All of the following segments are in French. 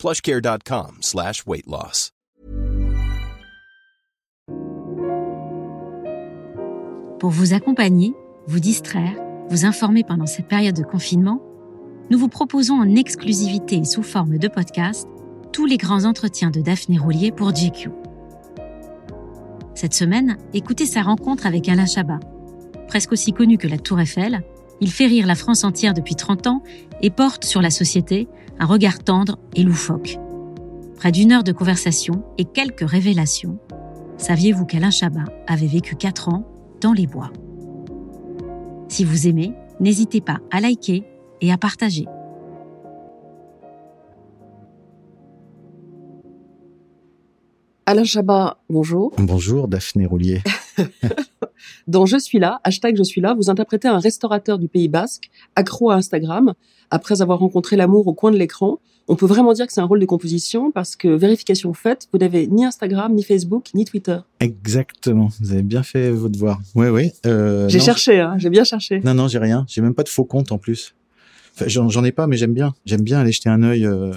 plushcare.com slash. Pour vous accompagner, vous distraire, vous informer pendant cette période de confinement, nous vous proposons en exclusivité et sous forme de podcast tous les grands entretiens de Daphné Roulier pour GQ. Cette semaine, écoutez sa rencontre avec Alain Chabat. Presque aussi connu que la Tour Eiffel, il fait rire la France entière depuis 30 ans et porte sur la société un regard tendre et loufoque. Près d'une heure de conversation et quelques révélations. Saviez-vous qu'Alain Chabat avait vécu 4 ans dans les bois? Si vous aimez, n'hésitez pas à liker et à partager. Alain Chabat, bonjour. Bonjour Daphné Roulier. Dans Je suis là, hashtag Je suis là, vous interprétez un restaurateur du Pays Basque, accro à Instagram, après avoir rencontré l'amour au coin de l'écran. On peut vraiment dire que c'est un rôle de composition parce que vérification faite, vous n'avez ni Instagram, ni Facebook, ni Twitter. Exactement, vous avez bien fait votre devoir. Oui, oui. Euh, j'ai cherché, hein, j'ai bien cherché. Non, non, j'ai rien. J'ai même pas de faux compte en plus. Enfin, j'en ai pas, mais j'aime bien. J'aime bien aller jeter un œil euh,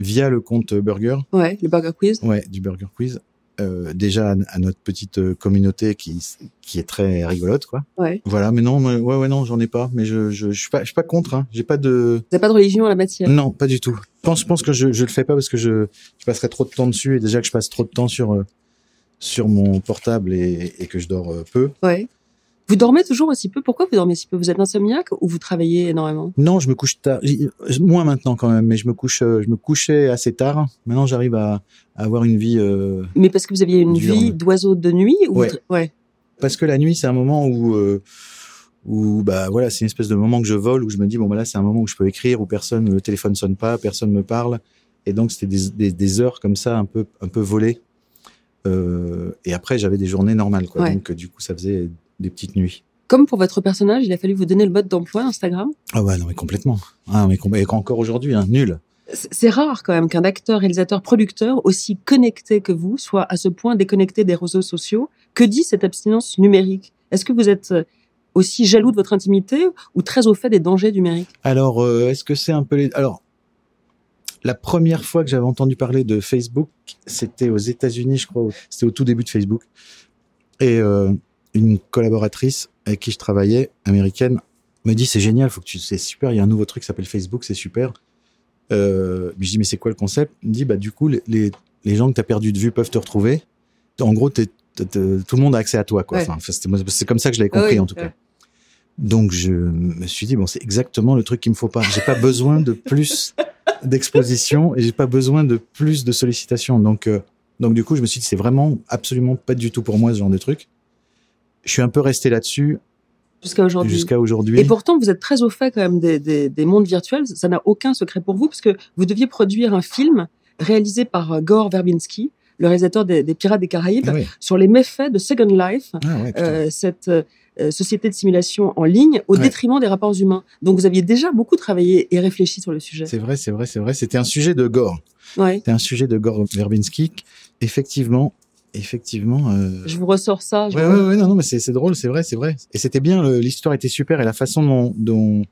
via le compte Burger. Ouais, le Burger Quiz. Ouais, du Burger Quiz. Euh, déjà à, notre petite euh, communauté qui qui est très rigolote quoi. Ouais. Voilà, mais non, ouais ouais non, j'en ai pas, mais je je, je suis pas je suis pas contre hein. J'ai pas de Vous avez pas de religion à la matière? Non, pas du tout. Je pense je pense que je je le fais pas parce que je je passerais trop de temps dessus et déjà que je passe trop de temps sur euh, sur mon portable et, et que je dors peu. Ouais. Vous dormez toujours aussi peu? Pourquoi vous dormez si peu? Vous êtes insomniaque ou vous travaillez énormément? Non, je me couche tard. Moins maintenant quand même, mais je me couche, euh, je me couchais assez tard. Maintenant, j'arrive à, avoir une vie. Euh, mais parce que vous aviez une vie d'oiseau de nuit ou ouais. ouais. Parce que la nuit, c'est un moment où euh, où bah voilà, c'est une espèce de moment que je vole où je me dis bon bah là, c'est un moment où je peux écrire où personne, le téléphone sonne pas, personne me parle, et donc c'était des, des, des, heures comme ça un peu un peu volées. Euh, et après, j'avais des journées normales, quoi. Donc, du coup, ça faisait des petites nuits. Comme pour votre personnage, il a fallu vous donner le mode d'emploi Instagram Ah ouais, non mais complètement. Ah mais et encore aujourd'hui, hein, nul. C'est rare quand même qu'un acteur, réalisateur, producteur aussi connecté que vous soit à ce point déconnecté des réseaux sociaux. Que dit cette abstinence numérique? Est-ce que vous êtes euh, aussi jaloux de votre intimité ou très au fait des dangers numériques Alors, euh, est-ce que c'est un peu les... Alors, la première fois que j'avais entendu parler de Facebook, c'était aux États-Unis, je crois. C'était au tout début de Facebook. Et euh, une collaboratrice avec qui je travaillais, américaine, me dit c'est génial, faut que tu, c'est super, il y a un nouveau truc qui s'appelle Facebook, c'est super. Euh, je dis mais c'est quoi le concept? Il me dit bah du coup les, les gens que tu as perdu de vue peuvent te retrouver. En gros, tout le monde a accès à toi quoi. Enfin, c'est comme ça que je l'avais compris en tout cas. Donc je me suis dit bon c'est exactement le truc qu'il me faut pas. J'ai pas besoin de plus d'exposition et j'ai pas besoin de plus de sollicitations. Donc euh, donc du coup je me suis dit c'est vraiment absolument pas du tout pour moi ce genre de truc je suis un peu resté là-dessus. Jusqu'à aujourd'hui. Jusqu'à aujourd'hui. Et pourtant, vous êtes très au fait quand même des, des, des mondes virtuels. Ça n'a aucun secret pour vous, parce que vous deviez produire un film réalisé par euh, Gore Verbinski, le réalisateur des, des Pirates des Caraïbes, sur les méfaits de Second Life, ah euh, cette euh, société de simulation en ligne, au détriment des rapports humains. Donc, vous aviez déjà beaucoup travaillé et réfléchi sur le sujet. C'est vrai, c'est vrai, c'est vrai. C'était un sujet de Gore. Ouais. C'était un sujet de Gore Verbinski. Effectivement, effectivement. Euh... Je vous ressors ça. Je ouais, ouais, ouais, non, non, mais c'est drôle, c'est vrai, c'est vrai. Et c'était bien, l'histoire était super et la façon dont, dont,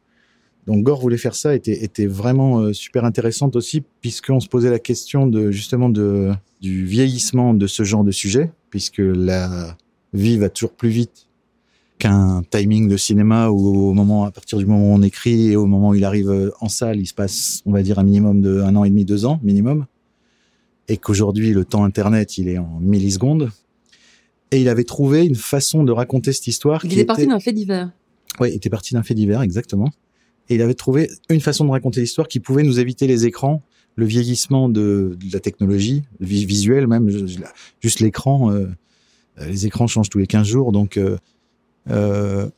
dont Gore voulait faire ça était, était vraiment euh, super intéressante aussi, puisqu'on se posait la question de justement de du vieillissement de ce genre de sujet, puisque la vie va toujours plus vite qu'un timing de cinéma où au moment, à partir du moment où on écrit et au moment où il arrive euh, en salle, il se passe, on va dire, un minimum de un an et demi, deux ans minimum et qu'aujourd'hui le temps internet il est en millisecondes. Et il avait trouvé une façon de raconter cette histoire. Il était parti d'un fait divers. Oui, il était parti d'un fait divers, exactement. Et il avait trouvé une façon de raconter l'histoire qui pouvait nous éviter les écrans, le vieillissement de, de la technologie, visuelle même, juste l'écran. Euh, les écrans changent tous les 15 jours, donc. Euh, euh, vous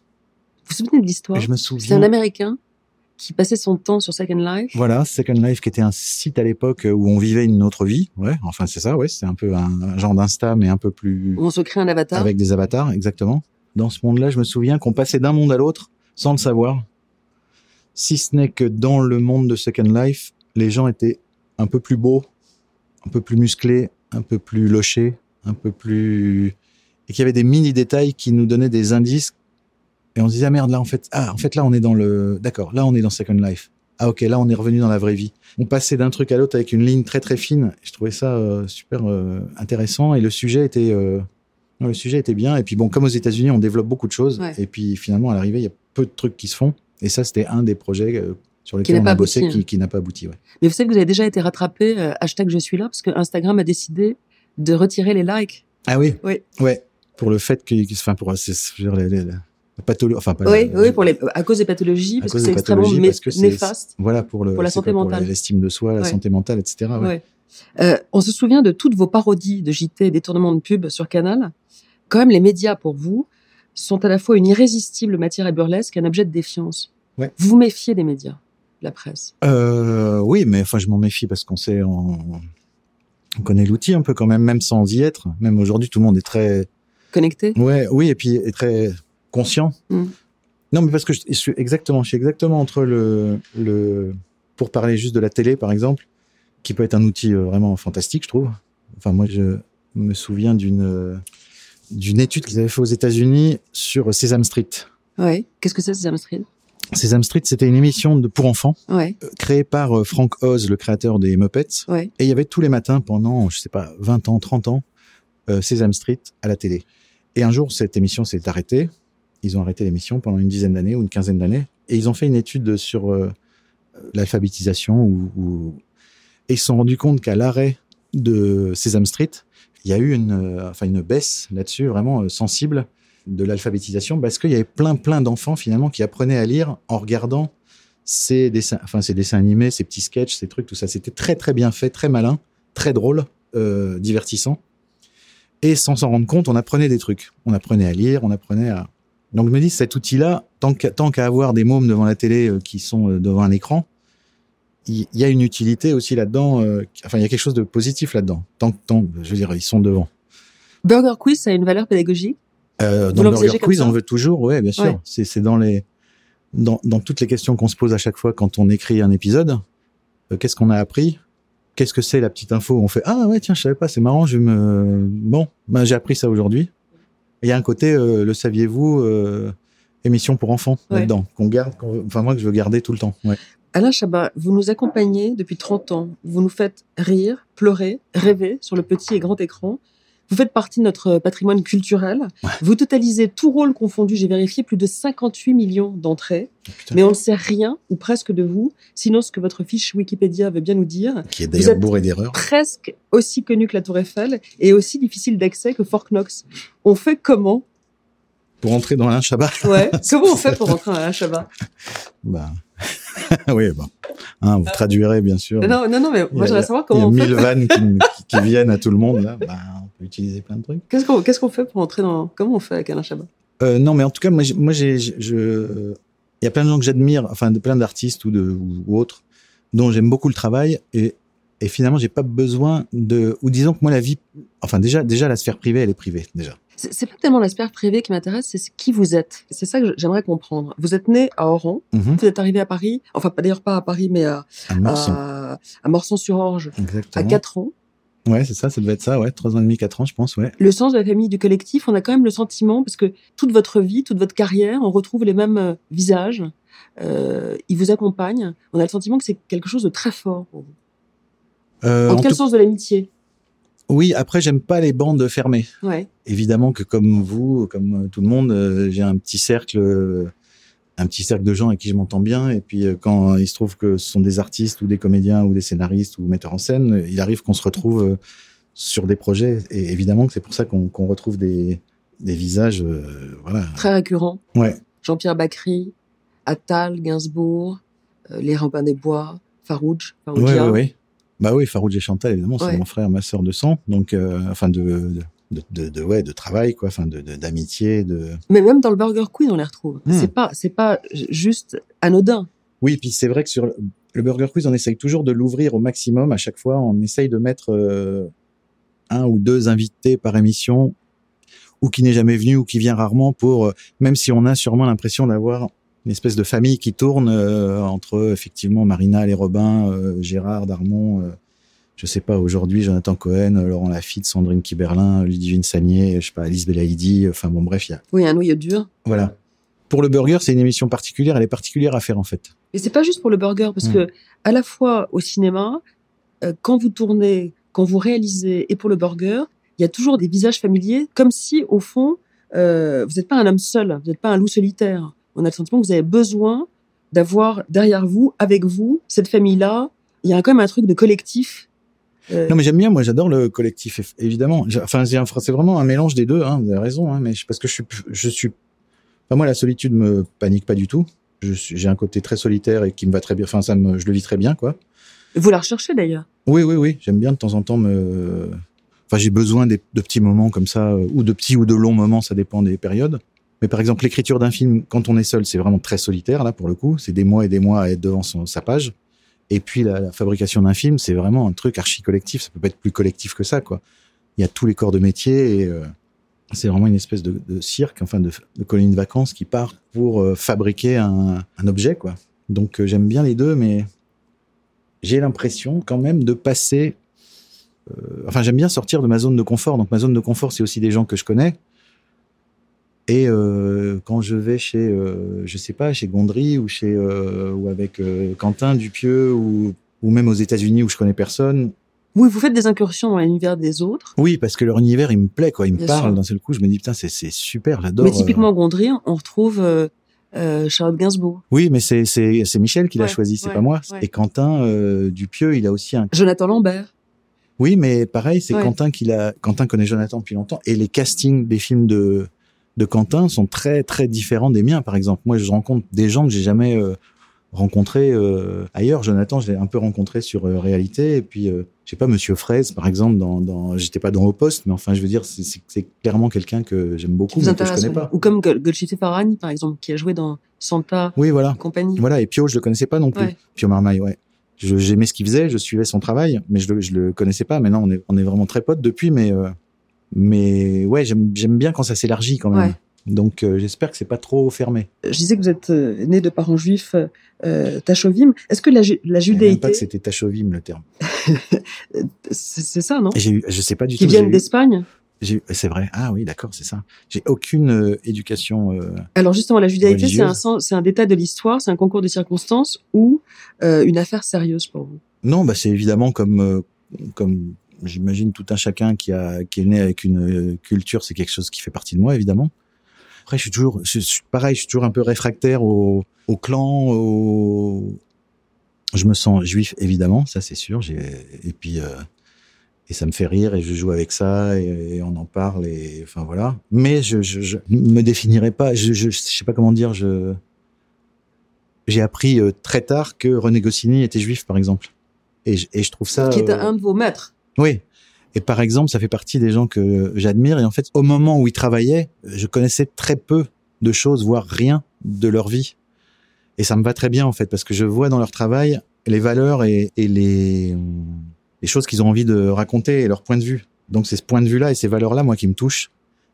vous souvenez de l'histoire? Je me souviens. C'est un Américain qui passait son temps sur Second Life. Voilà, Second Life qui était un site à l'époque où on vivait une autre vie. Ouais, enfin c'est ça, ouais, c'est un peu un, un genre d'Insta mais un peu plus Où on se crée un avatar. avec des avatars, exactement. Dans ce monde-là, je me souviens qu'on passait d'un monde à l'autre sans le savoir. Si ce n'est que dans le monde de Second Life, les gens étaient un peu plus beaux, un peu plus musclés, un peu plus lochés, un peu plus et qu'il y avait des mini détails qui nous donnaient des indices et on se disait ah merde là en fait ah en fait là on est dans le d'accord là on est dans Second Life ah ok là on est revenu dans la vraie vie on passait d'un truc à l'autre avec une ligne très très fine je trouvais ça euh, super euh, intéressant et le sujet était euh, non, le sujet était bien et puis bon comme aux États-Unis on développe beaucoup de choses Ouais. et puis finalement à l'arrivée il y a peu de trucs qui se font et ça c'était un des projets sur lesquels on a bossé hein. qui, qui n'a pas abouti ouais. Mais vous savez que vous avez déjà été rattrapé, hashtag je suis là, parce que Instagram a décidé de retirer les likes. ah oui Oui. ouais pour le fait que que- enfin pour c'est pathologie enfin pas oui, la- oui, pour les, à cause des pathologies, à parce cause que des extrêmement pathologies, parce que c'est- néfaste. Voilà pour le Pour la santé quoi, mentale. l'estime de soi, la Ouais. santé mentale, etc. ouais. Ouais. Euh, on se souvient de toutes vos parodies de JT détournements de pub sur Canal. Quand même, les médias, pour vous, sont à la fois une irrésistible matière à burlesque et un objet de défiance. Vous vous méfiez des médias, de la presse? Euh, oui, mais enfin je m'en méfie parce qu'on sait, on, on connaît l'outil un peu quand même, même sans y être. Même aujourd'hui, tout le monde est très, Connectés ouais, oui, et puis est très conscient. Mm. Non, mais parce que je, je suis exactement, je suis exactement entre le, le, pour parler juste de la télé, par exemple, qui peut être un outil euh, vraiment fantastique, je trouve. Enfin, moi, je me souviens d'une euh, d'une étude qu'ils avaient fait aux États-Unis sur Sesame Street. Ouais. Qu'est-ce que c'est, Sesame Street? Sesame Street, c'était une émission de pour enfants Ouais, euh, créée par Frank Oz, le créateur des Muppets. ouais. Et il y avait tous les matins pendant, je sais pas, 20 ans, 30 ans, euh, Sesame Street à la télé. Et un jour, cette émission s'est arrêtée. Ils ont arrêté l'émission pendant une dizaine d'années ou une quinzaine d'années. Et ils ont fait une étude sur euh, l'alphabétisation. Et ils se sont rendus compte qu'à l'arrêt de Sesame Street, il y a eu une, euh, baisse là-dessus, vraiment euh, sensible, de l'alphabétisation, parce qu'il y avait plein, plein d'enfants finalement qui apprenaient à lire en regardant ces dessins, enfin ces dessins animés, ces petits sketchs, ces trucs, tout ça. C'était très, très bien fait, très malin, très drôle, divertissant. Et sans s'en rendre compte, on apprenait des trucs. On apprenait à lire, on apprenait à. Donc je me dis, cet outil-là, tant qu'à avoir des mômes devant la télé euh, qui sont euh, devant un écran, il y, a une utilité aussi là-dedans. euh, enfin, il y a quelque chose de positif là-dedans. Tant que, tant, je veux dire, ils sont devant. Burger Quiz, ça a une valeur pédagogique? Euh, dans Burger Quiz, on veut toujours, ouais, bien sûr. Ouais. C'est dans les dans, dans toutes les questions qu'on se pose à chaque fois quand on écrit un épisode. Euh, Qu'est-ce qu'on a appris? Qu'est-ce que c'est la petite info? On fait ah ouais tiens je savais pas c'est marrant je me bon ben j'ai appris ça aujourd'hui. Il y a un côté euh, le saviez-vous euh, émission pour enfants Ouais. là-dedans qu'on garde enfin moi que je veux garder tout le temps. Ouais. Alain Chabat, vous nous accompagnez depuis 30 ans. Vous nous faites rire, pleurer, rêver sur le petit et grand écran. Vous faites partie de notre patrimoine culturel. Vous totalisez tout rôle confondu, j'ai vérifié, plus de 58 millions d'entrées. Putain. Mais on ne sait rien, ou presque de vous, sinon ce que votre fiche Wikipédia veut bien nous dire. Qui est d'ailleurs êtes- bourré d'erreurs. Presque aussi connu que la Tour Eiffel et aussi difficile d'accès que Fort Knox. On fait comment Pour entrer dans un Shabbat. Ouais. Comment on fait pour rentrer à Alain Chabat Bah oui bah hein, vous traduirez bien sûr. non, non, non, mais moi j'aimerais savoir comment on Il y a fait. mille vannes qui, viennent à tout le monde là. Bah, on peut utiliser plein de trucs. Qu'est-ce qu'on fait pour entrer dans comment on fait avec Alain Chabat? Euh, non, mais en tout cas, moi, j'ai- moi, j'ai, je, je- il y a plein de gens que j'admire, enfin, de plein d'artistes ou de ou, ou autres, dont j'aime beaucoup le travail et et finalement, j'ai pas besoin de, ou disons que moi, la vie, enfin, déjà, déjà, la sphère privée, elle est privée, déjà. C'est pas tellement l'aspect privé qui m'intéresse, c'est ce- qui vous êtes. C'est ça que j'aimerais comprendre. Vous êtes né à Oran, Mhm. vous êtes arrivé à Paris, enfin d'ailleurs pas à Paris, mais à, à, à Morsan-sur-Orge à Exactement. 4 ans. Ouais, c'est ça, ça devait être ça, ouais, trois ans et demi, quatre ans, je pense, ouais. Le sens de la famille, du collectif, on a quand même le sentiment, parce que toute votre vie, toute votre carrière, on retrouve les mêmes euh, visages, euh, ils vous accompagnent. On a le sentiment que c'est quelque chose de très fort pour vous. Euh, En, en quel tout- sens de l'amitié? Oui, après, j'aime pas les bandes fermées. Ouais. évidemment que comme vous, comme tout le monde, euh, j'ai un petit cercle, un petit cercle de gens avec qui je m'entends bien. Et puis euh, quand il se trouve que ce sont des artistes ou des comédiens ou des scénaristes ou metteurs en scène, il arrive qu'on se retrouve euh, sur des projets. Et évidemment que c'est pour ça qu'on retrouve des, des visages, euh, voilà. Très récurrent. Ouais. Jean-Pierre Bacry, Attal, Gainsbourg, euh, Les Rampins des Bois, Farouj, ouais, ouais. Bah oui, Farouj et Chantal, évidemment, c'est Ouais. mon frère, ma sœur de sang. Donc, euh, enfin, de, de, de, de, de- ouais, de travail, quoi. Enfin, de, d'amitié, de. Mais même dans le Burger Quiz, on les retrouve. Hmm. C'est pas, c'est pas juste anodin. Oui, puis c'est vrai que sur le Burger Quiz, on essaye toujours de l'ouvrir au maximum. À chaque fois, on essaye de mettre euh, un ou deux invités par émission, ou qui n'est jamais venu, ou qui vient rarement, pour euh, même si on a sûrement l'impression d'avoir une espèce de famille qui tourne euh, entre effectivement Marina, les Robin, Gérard, Darmon. Je sais pas aujourd'hui Jonathan Cohen, Laurent Lafitte, Sandrine Kiberlin, Ludivine Sagné, je sais pas Alice Belaïdi. Enfin bon, bref, il y a. Oui, un noyau dur. Voilà. Pour le burger, c'est une émission particulière. Elle est particulière à faire en fait. Et c'est pas juste pour le burger, parce mm. que à la fois au cinéma, euh, quand vous tournez, quand vous réalisez, et pour le burger, il y a toujours des visages familiers, comme si au fond, euh, vous n'êtes pas un homme seul, vous n'êtes pas un loup solitaire. On a le sentiment que vous avez besoin d'avoir derrière vous, avec vous, cette famille-là. Il y a quand même un truc de collectif. Euh... Non, mais j'aime bien. Moi, j'adore le collectif, évidemment. Enfin, c'est vraiment un mélange des deux. Hein, vous avez raison. Hein, mais parce que je suis, je suis. Enfin, moi, la solitude me panique pas du tout j'ai un côté très solitaire et qui me va très bien. Enfin, ça me, je le vis très bien, quoi. Vous la recherchez d'ailleurs? Oui, oui, oui. J'aime bien de temps en temps me. Enfin, j'ai besoin de petits moments comme ça, euh, ou de petits ou de longs moments, ça dépend des périodes. Mais par exemple, l'écriture d'un film, quand on est seul, c'est vraiment très solitaire, là, pour le coup. C'est des mois et des mois à être devant son, sa page. Et puis, la, fabrication d'un film, c'est vraiment un truc archi collectif. Ça peut pas être plus collectif que ça, quoi. Il y a tous les corps de métier et, euh, c'est vraiment une espèce de, cirque, enfin de, de, de vacances qui part pour euh, fabriquer un, objet, quoi. Donc euh, j'aime bien les deux, mais j'ai l'impression quand même de passer. Enfin, j'aime bien sortir de ma zone de confort. Donc ma zone de confort, c'est aussi des gens que je connais. Et quand je vais chez, je sais pas, chez Gondry ou chez ou avec Quentin Dupieux ou ou même aux États-Unis où je connais personne, oui, vous faites des incursions dans l'univers des autres. Oui, parce que leur univers, il me plaît, quoi. Il me parle d'un seul coup. Je me dis, putain, c'est, c'est super, j'adore. Mais typiquement, euh... Gondry, on retrouve euh, euh, Charlotte Gainsbourg. Oui, mais c'est, c'est, c'est Michel qui l'a choisi, c'est pas moi. Et Quentin euh, Dupieux, il a aussi un... Jonathan Lambert. Oui, mais pareil, c'est Quentin qui l'a... Quentin connaît Jonathan depuis longtemps. Et les castings des films de, de Quentin sont très, très différents des miens, par exemple. Moi, je rencontre des gens que j'ai jamais euh, rencontrés euh, ailleurs. Jonathan, je l'ai un peu rencontré sur euh, Réalité. Et puis, je sais pas, Monsieur Fraise, par exemple, dans, dans j'étais pas dans Au Poste, mais enfin, je veux dire, c'est clairement quelqu'un que j'aime beaucoup, mais que je connais pas. Ou comme Golchite Farani, par exemple, qui a joué dans Santa oui, voilà. compagnie. Voilà, et Pio, je le connaissais pas non plus. Ouais. Pio Marmaille, ouais. J'aimais ce qu'il faisait, je suivais son travail, mais je le, je le connaissais pas. Maintenant, on est, on est vraiment très potes depuis, mais, euh, mais ouais, j'aime bien quand ça s'élargit quand même. Ouais. Donc euh, j'espère que c'est pas trop fermé. Je disais que vous êtes euh, né de parents juifs euh, tachovim. Est-ce que la, la judéité même pas que c'était tachovim le terme. c'est ça, non? J'ai je sais pas du Qui tout. Qui viennent d'Espagne? c'est vrai. Ah oui, d'accord, c'est ça. J'ai aucune euh, éducation. Euh, Alors justement, la judaïté, c'est un, c'est un détail de l'histoire, c'est un concours de circonstances ou euh, une affaire sérieuse pour vous? Non, bah c'est évidemment comme comme j'imagine tout un chacun qui a qui est né avec une culture, c'est quelque chose qui fait partie de moi évidemment. Après, je suis toujours, je pareil, je suis toujours un peu réfractaire au, au clan, au... je me sens juif évidemment, ça c'est sûr. Et puis euh, et ça me fait rire et je joue avec ça et, et on en parle et enfin voilà. Mais je, je, je me définirais pas, je, je, sais pas comment dire, je j'ai appris euh, très tard que René Goscinny était juif par exemple et je, et je trouve ça qui est un de vos maîtres. Oui, et par exemple, ça fait partie des gens que j'admire. Et en fait, au moment où ils travaillaient, je connaissais très peu de choses, voire rien de leur vie. Et ça me va très bien, en fait, parce que je vois dans leur travail les valeurs et, et les, les choses qu'ils ont envie de raconter et leur point de vue. Donc c'est ce point de vue-là et ces valeurs-là, moi, qui me touchent.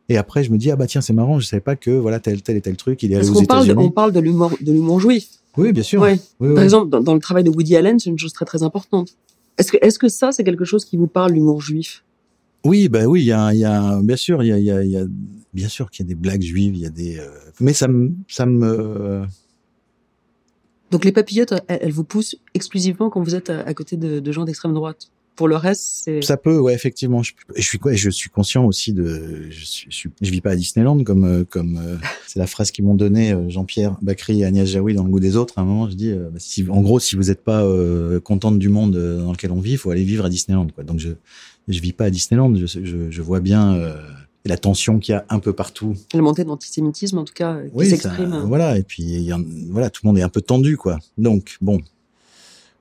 Et après, je me dis, ah bah tiens, c'est marrant, je savais pas que, voilà, tel, tel et tel truc, il est allé aux États-Unis. On parle de l'humour, juif. Oui, bien sûr. Ouais. Oui, Par oui. exemple, dans, dans, le travail de Woody Allen, c'est une chose très très importante. Est-ce que, est-ce que ça, c'est quelque chose qui vous parle, l'humour juif? Oui, bah oui, il y a, y a, bien sûr, il y a, il y a, y a bien sûr qu'il y a des blagues juives, il y a des, euh, mais ça me, ça me. Euh... Donc les papillotes, elles, elles, vous poussent exclusivement quand vous êtes à, à côté de, de gens d'extrême droite? Pour le reste, c'est. Ça peut, ouais, effectivement. Je, je suis quoi Je suis conscient aussi de. Je, suis, je, je vis pas à Disneyland comme euh, comme euh, c'est la phrase qu'ils m'ont donnée euh, Jean-Pierre Bacry et Agnès Jaoui dans Le Goût des autres. À un moment, je dis, euh, bah, si, en gros, si vous n'êtes pas euh, contente du monde dans lequel on vit, il faut aller vivre à Disneyland. Quoi. Donc je je vis pas à Disneyland. Je, je, je vois bien euh, la tension qu'il y a un peu partout. La montée de l'antisémitisme, en tout cas, qui oui, s'exprime. Voilà. Et puis y a, voilà, tout le monde est un peu tendu, quoi. Donc bon,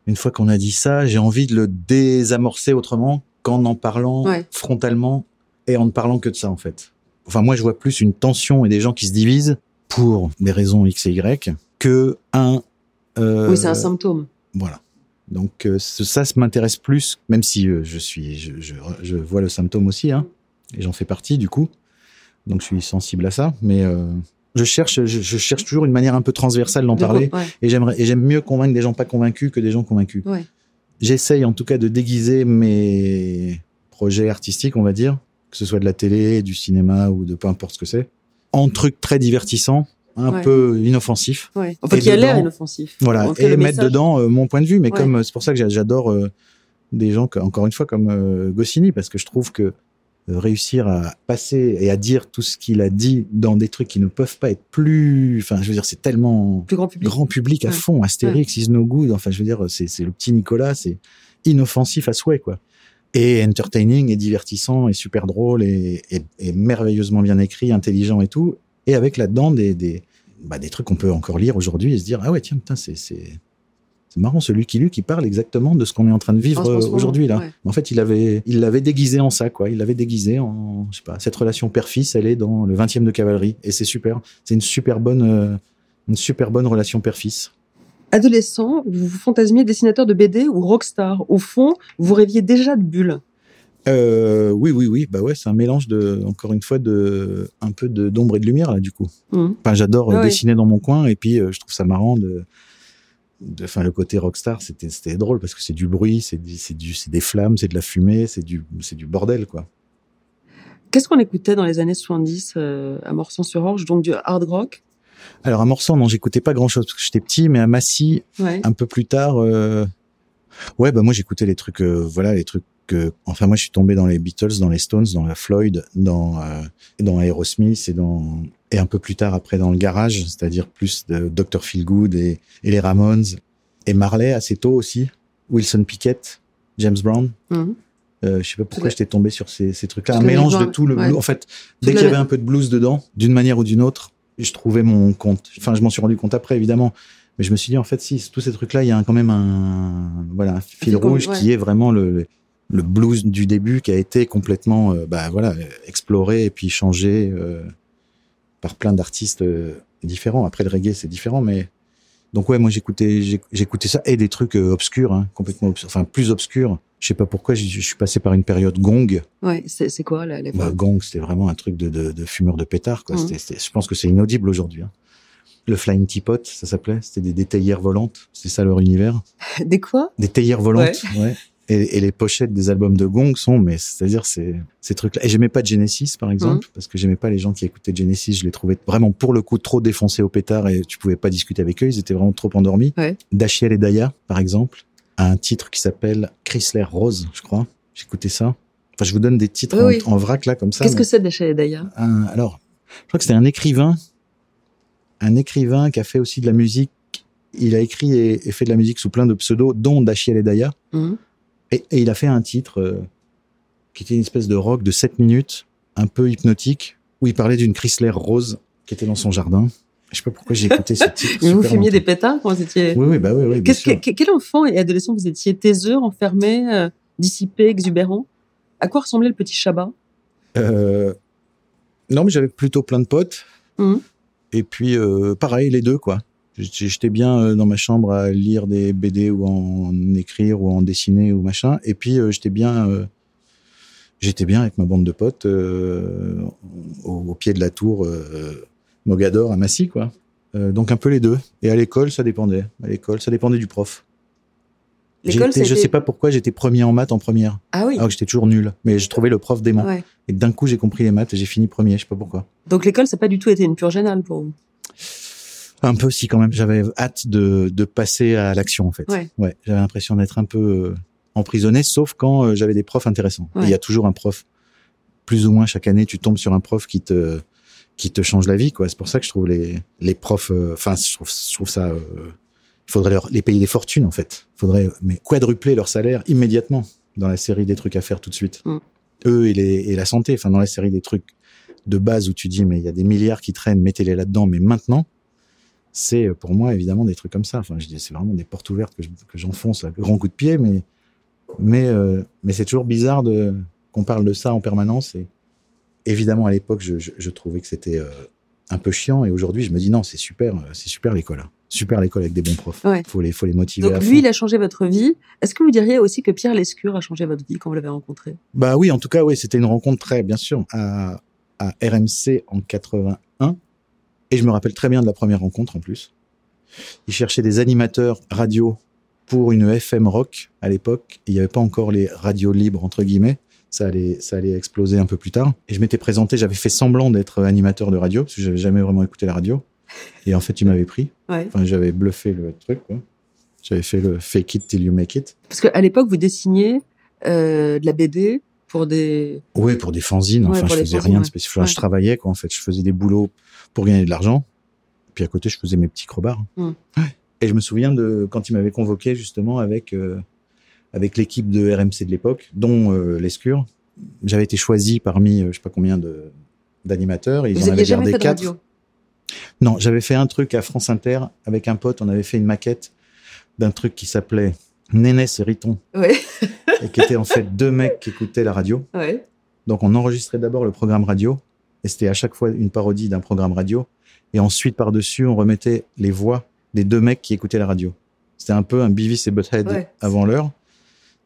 une fois qu'on a dit ça, j'ai envie de le désamorcer autrement qu'en en parlant ouais. frontalement et en ne parlant que de ça, en fait. Enfin, moi, je vois plus une tension et des gens qui se divisent pour des raisons X et Y que un Euh, Oui, c'est un symptôme. Voilà. Donc euh, ça, ça m'intéresse plus, même si euh, je suis, je, je, je vois le symptôme aussi, hein, et j'en fais partie du coup. Donc je suis sensible à ça, mais euh, je cherche, je, je cherche toujours une manière un peu transversale d'en De- parler, ouais. et j'aimerais, et j'aime mieux convaincre des gens pas convaincus que des gens convaincus. Ouais. J'essaye en tout cas de déguiser mes projets artistiques, on va dire, que ce soit de la télé, du cinéma ou de peu importe ce que c'est, en trucs très divertissants, un Ouais. peu inoffensifs. Ouais. Enfin, qui a l'air inoffensif. Voilà, et mettre message- dedans euh, mon point de vue. Mais Ouais. comme euh, c'est pour ça que j'a- j'adore euh, des gens, que, encore une fois, comme euh, Goscinny, parce que je trouve que euh, réussir à passer et à dire tout ce qu'il a dit dans des trucs qui ne peuvent pas être plus, enfin, je veux dire, c'est tellement Plus grand public. grand public à Ouais. fond, Astérix, is no good. Enfin, je veux dire, c'est c'est le petit Nicolas, c'est inoffensif à souhait, quoi. Et entertaining, et divertissant, et super drôle, et, et, et merveilleusement bien écrit, intelligent et tout. Et avec là-dedans des, des, bah, des trucs qu'on peut encore lire aujourd'hui et se dire, ah ouais, tiens, putain, c'est, c'est, c'est marrant, celui qui lut, qui parle exactement de ce qu'on est en train de vivre ce- ce euh, aujourd'hui, là. ouais. En fait, il avait, il l'avait déguisé en ça, quoi. Il l'avait déguisé en, je sais pas, cette relation père-fils, elle est dans le 20e de cavalerie. Et c'est super. C'est une super bonne, euh, une super bonne relation père-fils. Adolescent, vous vous fantasmiez dessinateur de BD ou rockstar. Au fond, vous rêviez déjà de bulles. Euh, oui, oui, oui. Bah ouais, c'est un mélange de, encore une fois, de, un peu de, d'ombre et de lumière, là, du coup. Mhm. Enfin, j'adore ouais. dessiner dans mon coin et puis euh, je trouve ça marrant de, enfin, le côté rockstar, c'était, c'était drôle parce que c'est du bruit, c'est c'est du, c'est des flammes, c'est de la fumée, c'est du, c'est du bordel, quoi. Qu'est-ce qu'on écoutait dans les années 70 euh, à Morsan-sur-Orge Donc du hard rock? Alors, à Morsan, non, j'écoutais pas grand chose parce que j'étais petit, mais à Massy, Ouais. un peu plus tard, euh, ouais, bah moi j'écoutais les trucs, euh, voilà, les trucs. Que enfin, moi je suis tombé dans les Beatles, dans les Stones, dans la Floyd, dans euh, dans Aerosmith et dans et un peu plus tard après dans le garage, c'est-à-dire plus de Dr Feelgood et, et les Ramones et Marley assez tôt aussi, Wilson Pickett, James Brown. Mhm. Euh, je sais pas pourquoi j'étais tombé sur ces, ces trucs-là. Un mélange de tout le ouais. blues. En fait, dès que la- j'avais un peu de blues dedans, d'une manière ou d'une autre, je trouvais mon compte. Enfin, je m'en suis rendu compte après, évidemment. Mais je me suis dit, en fait, si, tous ces trucs-là, il y a quand même un, voilà, un fil com- rouge ouais. qui est vraiment le, le, le blues du début qui a été complètement, euh, bah, voilà, exploré et puis changé euh, par plein d'artistes euh, différents. Après, le reggae, c'est différent, mais donc ouais, moi j'écoutais j'ai- j'écoutais ça et des trucs euh, obscurs, hein, complètement obscurs, enfin plus obscurs. Je sais pas pourquoi, je suis passé par une période gong. Ouais, c'est quoi là, Bah, gong, c'était vraiment un truc de, de, de fumeur de pétard. Quoi. C'était- je pense que c'est inaudible aujourd'hui. hein. Le Flying Teapot, ça s'appelait. C'était des, des théières volantes. C'est ça leur univers. Des quoi? Des théières volantes. Ouais. Et, et les pochettes des albums de gong sont, mais c'est-à-dire c'est ces trucs-là. Et j'aimais pas Genesis, par exemple, parce que j'aimais pas les gens qui écoutaient Genesis. Je les trouvais vraiment pour le coup trop défoncés au pétard et tu pouvais pas discuter avec eux. Ils étaient vraiment trop endormis. Ouais. Dachiel et Daya, par exemple, a un titre qui s'appelle Chrysler Rose, je crois. J'écoutais ça. Enfin, je vous donne des titres Oui, oui. en, vrac là comme ça. Qu'est-ce que c'est Dasha et Daya? Un- alors, je crois que c'était un écrivain, un écrivain qui a fait aussi de la musique. Il a écrit et, et fait de la musique sous plein de pseudos, dont Dachiel et Daya. Mhm. Et, et il a fait un titre euh, qui était une espèce de rock de 7 minutes, un peu hypnotique, où il parlait d'une Chrysler rose qui était dans son jardin. Je sais pas pourquoi j'ai écouté ce titre. Mais vous fumiez des pétards quand vous étiez. Oui, oui, bah oui, oui, Qu'est-ce que- quel enfant et adolescent vous étiez taiseux, enfermé, euh, dissipé, exubérant À quoi ressemblait le petit Chabat? Euh, non, mais j'avais plutôt plein de potes. Mhm. Et puis, pareil, les deux, quoi. J'étais bien euh, dans ma chambre à lire des BD ou en écrire ou en dessiner ou machin. Et puis, euh, j'étais bien, euh, j'étais bien avec ma bande de potes au, au pied de la tour Mogador à Massy, quoi. Donc un peu les deux. Et à l'école, ça dépendait. À l'école, ça dépendait du prof. L'école, été- je sais pas pourquoi j'étais premier en maths en première. Ah oui. Alors que j'étais toujours nul. Mais je trouvais le prof dément. Ouais. Et d'un coup, j'ai compris les maths et j'ai fini premier, je sais pas pourquoi. Donc l'école, ça n'a pas du tout été une purge anale pour vous? Un peu si quand même, j'avais hâte de, de passer à l'action en fait. Ouais. j'avais l'impression d'être un peu euh, emprisonné, sauf quand euh, j'avais des profs intéressants. Ouais. il y a toujours un prof, plus ou moins chaque année, tu tombes sur un prof qui te qui te change la vie quoi. C'est pour ça que je trouve les les profs, euh, enfin je trouve je trouve ça, euh, il faudrait leur les payer des fortunes en fait. Faudrait mais quadrupler leur salaire immédiatement dans la série des trucs à faire tout de suite. Mm. Eux et les et la santé, enfin dans la série des trucs de base où tu dis mais il y a des milliards qui traînent, mettez-les là-dedans, mais maintenant c'est euh, pour moi évidemment des trucs comme ça. Enfin, je c'est vraiment des portes ouvertes que je- j'enfonce à grand coup de pied, mais mais euh, mais c'est toujours bizarre de qu'on parle de ça en permanence. Et évidemment à l'époque je, je, je trouvais que c'était euh, un peu chiant, et aujourd'hui je me dis non c'est super, c'est super l'école. super l'école avec des bons profs. Ouais. Faut les, faut les motiver. Donc à lui, fond. il a changé votre vie. Est-ce que vous diriez aussi que Pierre Lescure a changé votre vie quand vous l'avez rencontré? Bah oui, en tout cas, oui, c'était une rencontre très, bien sûr, à, à RMC en 81. Et je me rappelle très bien de la première rencontre en plus. Il cherchait des animateurs radio pour une FM rock à l'époque. Il n'y avait pas encore les radios libres entre guillemets. Ça allait, ça allait exploser un peu plus tard. Et je m'étais présenté, j'avais fait semblant d'être animateur de radio parce que j'avais jamais vraiment écouté la radio. Et en fait, il m'avait pris. Ouais. Enfin, j'avais bluffé le truc. quoi. J'avais fait le fake it till you make it. Parce qu'à l'époque, vous dessiniez euh, de la BD pour des. Ouais, pour des fanzines. Ouais, Enfin, je faisais fanzines, rien ouais. de spécial. Ouais. Je travaillais, quoi, en fait. Je faisais des boulots pour gagner de l'argent. Puis à côté, je faisais mes petits crobards. Mm. Et je me souviens de quand il m'avait convoqué, justement, avec, euh, avec l'équipe de RMC de l'époque, dont euh, Lescure. J'avais été choisi parmi, euh, je sais pas combien de d'animateurs. Ils Vous en avaient jamais gardé fait de quatre. radio? Non, j'avais fait un truc à France Inter avec un pote. On avait fait une maquette d'un truc qui s'appelait Nénès et Riton, Ouais. et qui était en fait deux mecs qui écoutaient la radio. ouais. Donc on enregistrait d'abord le programme radio, et c'était à chaque fois une parodie d'un programme radio, et ensuite par-dessus on remettait les voix des deux mecs qui écoutaient la radio. C'était un peu un Beavis et Butthead Ouais. avant l'heure,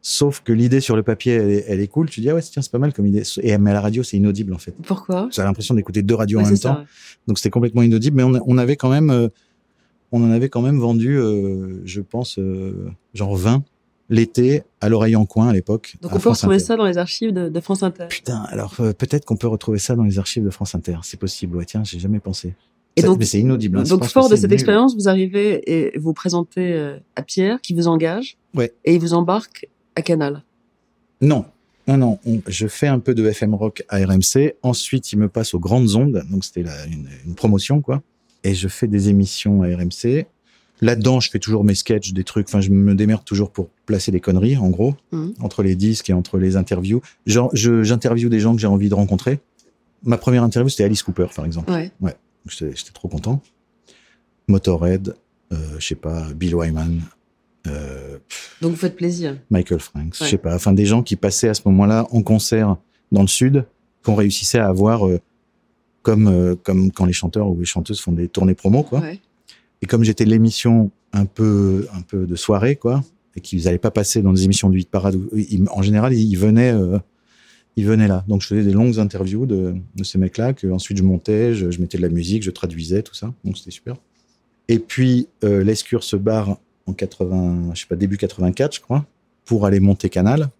sauf que l'idée sur le papier elle est, elle est cool. Tu dis ah ouais tiens c'est pas mal comme idée, et mais à la radio c'est inaudible en fait. Pourquoi? Tu as l'impression d'écouter deux radios Ouais, en même ça, temps, donc c'était complètement inaudible, mais on, on avait quand même, euh, on en avait quand même vendu, euh, je pense, euh, genre 20 l'été à l'oreille en coin à l'époque. Donc on peut France retrouver Inter. ça dans les archives de, de France Inter. Putain, alors euh, peut-être qu'on peut retrouver ça dans les archives de France Inter. C'est possible, ouais, tiens, j'ai jamais pensé. Et Ça- donc- mais c'est inaudible. hein, Donc fort de cette nul. expérience, vous arrivez et vous présentez euh, à Pierre qui vous engage. Ouais. Et il vous embarque à Canal. Non, non, non. on- je fais un peu de FM rock à RMC. Ensuite, il me passe aux grandes ondes. Donc c'était une promotion, quoi. Et je fais des émissions à RMC. Là-dedans, je fais toujours mes sketchs, des trucs. Enfin, je me démerde toujours pour placer des conneries, en gros, Mhm. entre les disques et entre les interviews. Genre, je- j'interviewe des gens que j'ai envie de rencontrer. Ma première interview, c'était Alice Cooper, par exemple. Ouais. J'étais j'étais trop content. Motorhead, euh, je sais pas, Bill Wyman, euh, Donc vous faites plaisir. Michael Franks, je Ouais. sais pas, enfin des gens qui passaient à ce moment-là en concert dans le sud, qu'on réussissait à avoir euh, comme euh, comme quand les chanteurs ou les chanteuses font des tournées promo quoi. Ouais. Et comme j'étais l'émission un peu un peu de soirée quoi, et qu'ils n'allaient pas passer dans des émissions de hit parade, où- ils- en général ils venaient euh, ils venaient là. Donc je faisais des longues interviews de, ces mecs-là, que ensuite je montais, je, je mettais de la musique, je traduisais tout ça, donc c'était super. Et puis euh, Lescure se barre en 80, je sais pas début 84 je crois, pour aller monter Canal.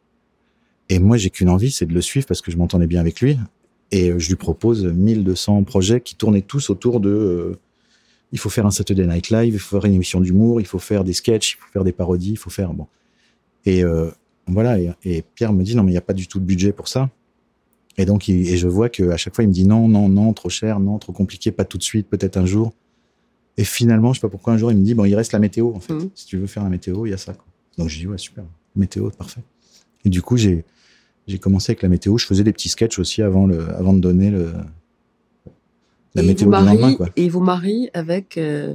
Et moi j'ai qu'une envie, c'est de le suivre parce que je m'entendais bien avec lui. Et euh, je lui propose 1200 projets qui tournaient tous autour de euh, il faut faire un Saturday Night Live, il faut faire une émission d'humour, il faut faire des sketchs, il faut faire des parodies, il faut faire bon. Et euh, voilà. Et, et Pierre me dit non mais il n'y a pas du tout de budget pour ça. Et donc il- et je vois que à chaque fois il me dit non non non trop cher, non trop compliqué, pas tout de suite, peut-être un jour. Et finalement je sais pas pourquoi un jour il me dit bon il reste la météo en fait. Mhm. Si tu veux faire la météo il y a ça. Quoi. Donc je dis ouais super météo parfait. Et du coup j'ai j'ai commencé avec la météo. Je faisais des petits sketchs aussi avant le avant de donner le la et météo vous du marie, lendemain quoi. Et il vous marie avec euh,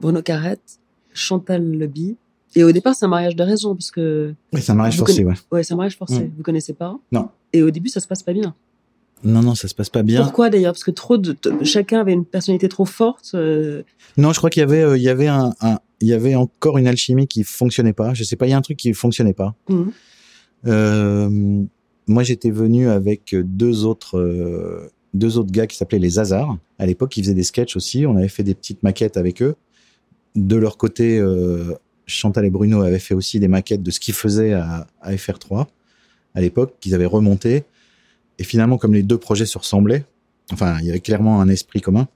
Bruno Carrette, Chantal Leby. Et au départ, c'est un mariage de raison, parce que Oui, c'est un mariage forcé ouais. ouais, c'est un mariage forcé. Mm. Vous connaissez pas Non. Et au début, ça se passe pas bien. Non non ça se passe pas bien. Pourquoi d'ailleurs? Parce que trop de chacun avait une personnalité trop forte. euh, Non, je crois qu'il y avait, euh, il y avait un, un- il y avait encore une alchimie qui fonctionnait pas. Je sais pas, il y a un truc qui fonctionnait pas. Euh, moi, j'étais venu avec deux autres, deux autres gars qui s'appelaient les Hazards. À l'époque, ils faisaient des sketchs aussi. On avait fait des petites maquettes avec eux. De leur côté, euh, Chantal et Bruno avaient fait aussi des maquettes de ce qu'ils faisaient à, à FR3 à l'époque, qu'ils avaient remonté. Et finalement, comme les deux projets se ressemblaient, enfin, il y avait clairement un esprit commun,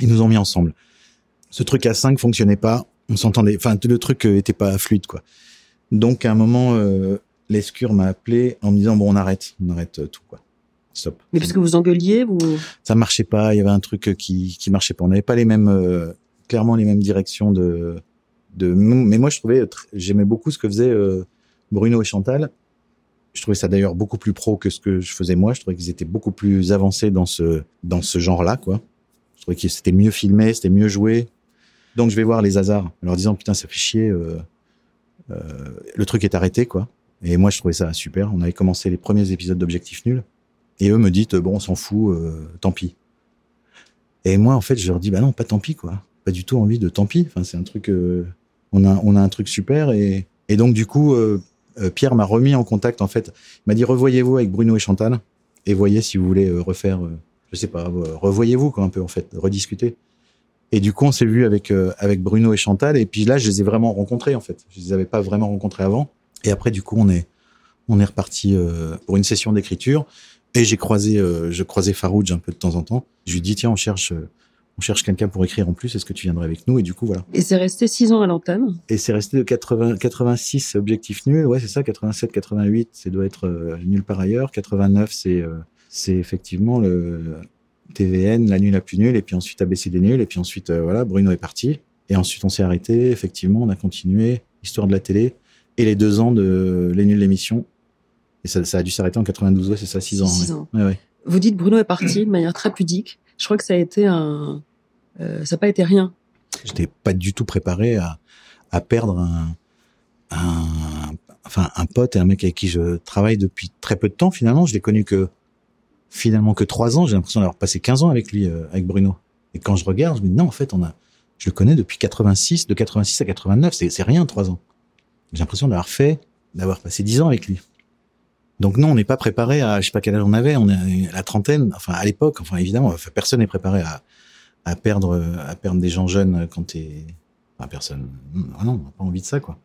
ils nous ont mis ensemble. Ce truc à 5 fonctionnait pas. On s'entendait, enfin, le truc euh, était pas fluide, quoi. Donc, à un moment, euh, Lescure m'a appelé en me disant, bon, on arrête, on arrête euh, tout, quoi. Stop. Mais parce que vous engueuliez, vous. Ça marchait pas, il y avait un truc qui, qui marchait pas. On n'avait pas les mêmes, euh, clairement les mêmes directions de, de, mais moi, je trouvais, tr- j'aimais beaucoup ce que faisaient euh, Bruno et Chantal. Je trouvais ça d'ailleurs beaucoup plus pro que ce que je faisais moi. Je trouvais qu'ils étaient beaucoup plus avancés dans ce, dans ce genre-là, quoi. Je trouvais que c'était mieux filmé, c'était mieux joué. Donc, je vais voir les hasards, en leur disant, putain, ça fait chier, euh, euh, le truc est arrêté, quoi. Et moi, je trouvais ça super. On avait commencé les premiers épisodes d'Objectif Nul. Et eux me disent, bon, on s'en fout, euh, tant pis. Et moi, en fait, je leur dis, bah non, pas tant pis, quoi. pas du tout envie de tant pis. Enfin, c'est un truc, euh, on a, on a un truc super et, et donc du coup, euh, Pierre m'a remis en contact en fait. Il m'a dit revoyez-vous avec Bruno et Chantal et voyez si vous voulez refaire, je sais pas, revoyez-vous quoi un peu en fait, rediscuter. Et du coup, on s'est vu avec avec Bruno et Chantal et puis là, je les ai vraiment rencontrés en fait. Je les avais pas vraiment rencontrés avant. Et après, du coup, on est on est reparti pour une session d'écriture et j'ai croisé euh, je croisais Farouj un peu de temps en temps. Je lui dis tiens, on cherche euh, on cherche quelqu'un pour écrire en plus. Est-ce que tu viendrais avec nous? Et du coup, voilà. Et c'est resté six ans à l'antenne. Et c'est resté de 80, 86, c'est objectif nul. Ouais, c'est ça. 87, 88, c'est doit être euh, nul par ailleurs. 89, c'est euh, c'est effectivement le TVN, la nulle la plus nulle. Et puis ensuite ABC des nuls. Et puis ensuite, voilà, Bruno est parti. Et ensuite, on s'est arrêté. Effectivement, on a continué. Histoire de la télé. Et les deux ans de les nuls l'émission. Et ça, ça a dû s'arrêter en 92. Ouais, c'est ça, six ans. Six ouais. ans. Ouais, ouais. Vous dites Bruno est parti de manière très pudique. Je crois que ça a été un, euh, ça n'a pas été rien. J'étais pas du tout préparé à, à perdre un, un, enfin, un pote et un mec avec qui je travaille depuis très peu de temps. Finalement, je l'ai connu que finalement que trois ans. J'ai l'impression d'avoir passé 15 ans avec lui, euh, avec Bruno. Et quand je regarde, je me dis non, en fait, on a, je le connais depuis 86, de 86 à 89. C'est, rien, trois ans. J'ai l'impression d'avoir fait, d'avoir passé 10 ans avec lui. Donc non, on n'est pas préparé à, je sais pas quel âge on avait, on est à la trentaine. Enfin, à l'époque, enfin évidemment, personne n'est préparé à, à perdre, à perdre des gens jeunes quand t'es, enfin personne. Ah non, on n'a pas envie de ça, quoi.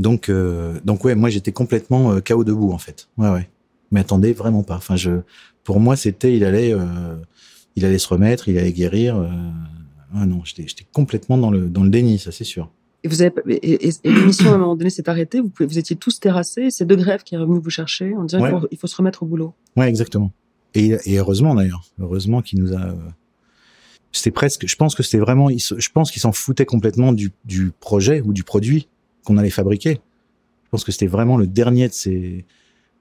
Donc, euh, donc ouais, moi j'étais complètement euh, KO debout en fait. Ouais, ouais. Mais attendez, vraiment pas. Enfin, je, pour moi, c'était, il allait, euh, il allait se remettre, il allait guérir. Euh, ah non, j'étais, j'étais complètement dans le, dans le déni, ça c'est sûr. Et vous avez, et, et- et l'émission à un moment donné s'est arrêtée. Vous, pouvez, vous étiez tous terrassés. C'est De Grève qui est revenu vous chercher en disant Ouais. il, faut, il faut se remettre au boulot. Ouais, exactement. Et, et heureusement d'ailleurs, heureusement qu'il nous a. euh, C'était presque. Je pense que c'était vraiment. Je pense qu'il s'en foutait complètement du, du projet ou du produit qu'on allait fabriquer. Je pense que c'était vraiment le dernier de ces.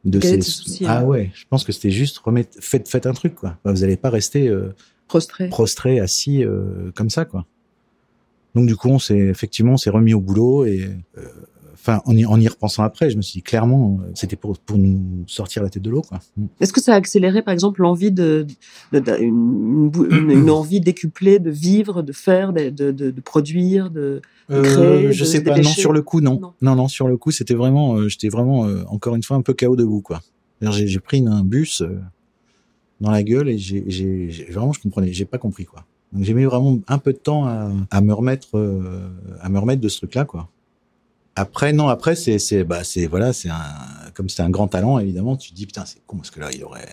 De ces. ce souci, ah hein ouais. Je pense que c'était juste remettre. Faites, faites un truc quoi. Vous allez pas rester euh, Prostré. prostré, assis euh, comme ça quoi. Donc du coup, on s'est effectivement, on s'est remis au boulot et. euh, Enfin, en y, en y repensant après, je me suis dit clairement, euh, c'était pour, pour nous sortir la tête de l'eau, quoi. Mm. Est-ce que ça a accéléré, par exemple, l'envie de, de, de- une, une envie décuplée de vivre, de faire, de, de, de- de produire, de créer, je de sais pas. Non, sur le coup, non. Non. Non, non, sur le coup, c'était vraiment, euh, j'étais vraiment, euh, encore une fois, un peu chaos debout, quoi. J'ai j'ai pris une- un bus euh, dans la gueule et j'ai, j'ai, j'ai- vraiment, je comprenais, j'ai pas compris, quoi. Donc j'ai mis vraiment un peu de temps à, à me remettre, euh, à me remettre de ce truc-là, quoi. Après, non, après, c'est, c'est, bah, c'est, voilà, c'est un, comme c'était un grand talent, évidemment, tu dis, putain, c'est con, parce que là, il aurait,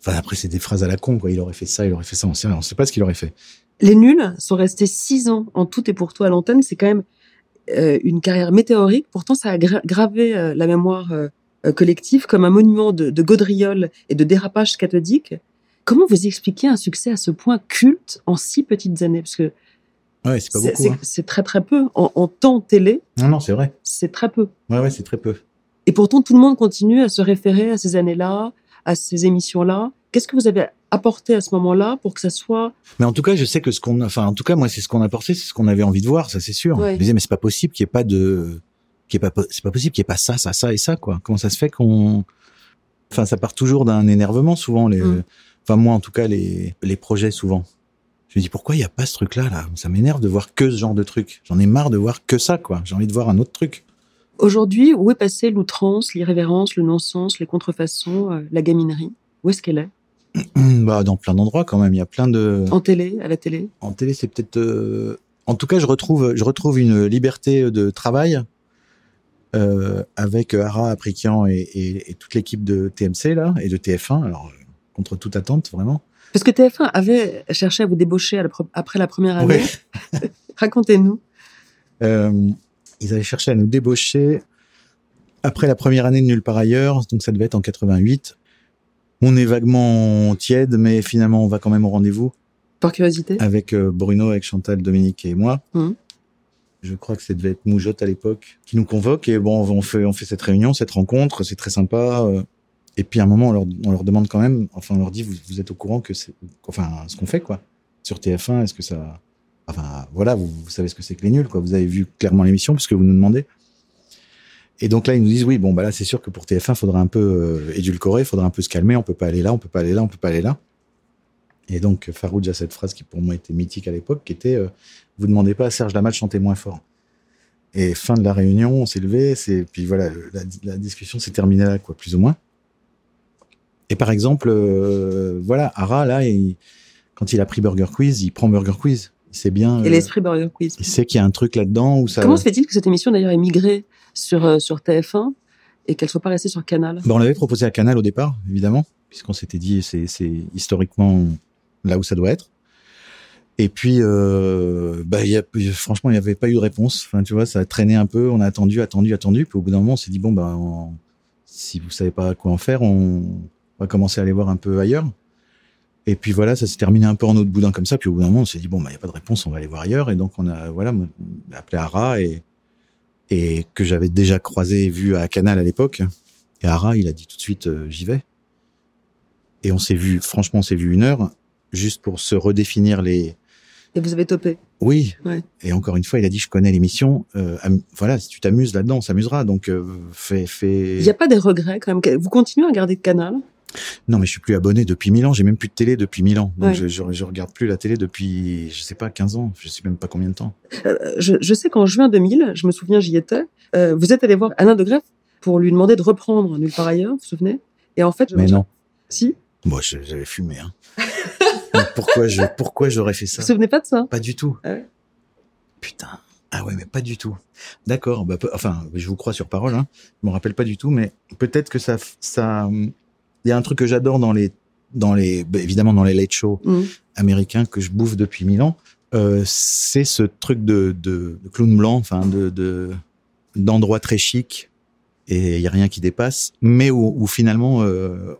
enfin, après, c'est des phrases à la con, quoi. Il aurait fait ça, il aurait fait ça, on sait, on sait pas ce qu'il aurait fait. Les nuls sont restés six ans en tout et pour tout à l'antenne. C'est quand même euh, une carrière météorique. Pourtant, ça a gra- gravé euh, la mémoire euh, collective comme un monument de, de gaudrioles et de dérapage cathodique. Comment vous expliquez un succès à ce point culte en si petites années? Parce que Ouais, c'est pas beaucoup, c'est- hein. c'est très très peu. En, en temps télé, Non, non, c'est vrai. c'est très peu. Ouais, ouais, c'est très peu. Et pourtant, tout le monde continue à se référer à ces années-là, à ces émissions-là. Qu'est-ce que vous avez apporté à ce moment-là pour que ça soit Mais en tout cas, je sais que ce qu'on, enfin, en tout cas, moi, c'est ce qu'on a porté, c'est ce qu'on avait envie de voir, ça, c'est sûr. Ouais. Je disais, mais c'est pas possible qu'il y ait pas de, qu'il pas, c'est pas possible qu'il y ait pas ça, ça, ça et ça, quoi. Comment ça se fait qu'on, enfin, ça part toujours d'un énervement, souvent, les, Mm. Enfin, moi, en tout cas, les, les projets, souvent. Je me dis, pourquoi il y a pas ce truc-là, là? Ça m'énerve de voir que ce genre de truc. J'en ai marre de voir que ça, quoi. J'ai envie de voir un autre truc. aujourd'hui où est passée l'outrance, l'irrévérence, le non-sens, les contrefaçons, euh, la gaminerie? Où est-ce qu'elle est? Bah, dans plein d'endroits, quand même. Il y a plein de, En télé, à la télé? En télé, c'est peut-être. euh, En tout cas, je retrouve, je retrouve une liberté de travail euh, avec Ara Aprikian et, et, et toute l'équipe de TMC là et de TF1. Alors contre toute attente, vraiment. Parce que TF1 avait cherché à vous débaucher à la pro- après la première année. Racontez-nous. Euh, ils avaient cherché à nous débaucher après la première année de nulle part ailleurs, donc ça devait être en 88. On est vaguement tiède, mais finalement on va quand même au rendez-vous. Par curiosité avec euh, Bruno, avec Chantal, Dominique et moi. Mhm. Je crois que ça devait être Moujotte à l'époque qui nous convoque et bon, on fait on fait cette réunion, cette rencontre, c'est très sympa. euh, et puis à un moment, on leur, demande quand même, enfin on leur dit, vous, êtes au courant que c'est, enfin ce qu'on fait quoi sur TF1, est-ce que ça, enfin voilà, vous, savez ce que c'est que les nuls quoi. Vous avez vu clairement l'émission puisque vous nous demandez. Et donc là, ils nous disent oui, bon bah là c'est sûr que pour TF1, faudra un peu euh, édulcorer, faudra un peu se calmer, on peut pas aller là, on peut pas aller là, on peut pas aller là. Et donc, Farouj a cette phrase qui pour moi était mythique à l'époque, qui était euh, Vous demandez pas à Serge Lamal de chanter moins fort. Et fin de la réunion, on s'est levé, puis voilà, la, la discussion s'est terminée là, quoi, plus ou moins. Et par exemple, euh, voilà, Ara là, il, quand il a pris Burger Quiz, il prend Burger Quiz. Il sait bien. Et euh, l'esprit Burger Quiz. il sait qu'il y a un truc là-dedans où ça. Comment se fait-il que cette émission d'ailleurs ait migré sur euh, sur TF1 et qu'elle soit pas restée sur Canal? Bah, on l'avait proposé à Canal au départ, évidemment, puisqu'on s'était dit c'est c'est historiquement là où ça doit être. Et puis, euh, bah, il y a, franchement, il n'y avait pas eu de réponse. Enfin, tu vois, ça a traîné un peu. On a attendu, attendu, attendu. Puis au bout d'un moment, on s'est dit bon, bah, on- si vous savez pas quoi en faire, on va commencer à aller voir un peu ailleurs. Et puis voilà, ça s'est terminé un peu en autre boudin comme ça. Puis au bout d'un moment, on s'est dit bon, bah, il n'y a pas de réponse, on va aller voir ailleurs. Et donc on a voilà, appelé Ara et et que j'avais déjà croisé et vu à Canal à l'époque. Et Ara, il a dit tout de suite, euh, j'y vais. Et on s'est vu, franchement, on s'est vu une heure juste pour se redéfinir les. Et vous avez topé. Oui. Ouais. Et encore une fois, il a dit, je connais l'émission. Euh, voilà, si tu t'amuses là-dedans, on s'amusera. Donc, euh, fais, fais. Il n'y a pas des regrets quand même. Vous continuez à regarder Canal? Non, mais je suis plus abonné depuis mille ans. J'ai même plus de télé depuis mille ans. Donc, Ouais. je, je, je regarde plus la télé depuis, je sais pas, 15 ans. Je sais même pas combien de temps. Euh, je, je sais qu'en juin 2000, je me souviens, j'y étais. euh, vous êtes allé voir Alain de Greff pour lui demander de reprendre Nulle part ailleurs. Vous vous souvenez? Et en fait, je- Mais non. Si? Moi, j'avais fumé. Hein. Pourquoi je, pourquoi j'aurais fait Vous ça? Vous souvenez pas de ça? Pas du tout. Ah ouais Putain. Ah ouais, mais pas du tout. D'accord. Bah, enfin, je vous crois sur parole. Hein. Je me rappelle pas du tout, mais peut-être que ça, ça. Il y a un truc que j'adore dans les, dans les, bah, évidemment dans les late shows Mhm. américains que je bouffe depuis mille ans. Euh, c'est ce truc de, de, de clown blanc, enfin de, de d'endroit très chic et il y a rien qui dépasse, mais où, où finalement euh,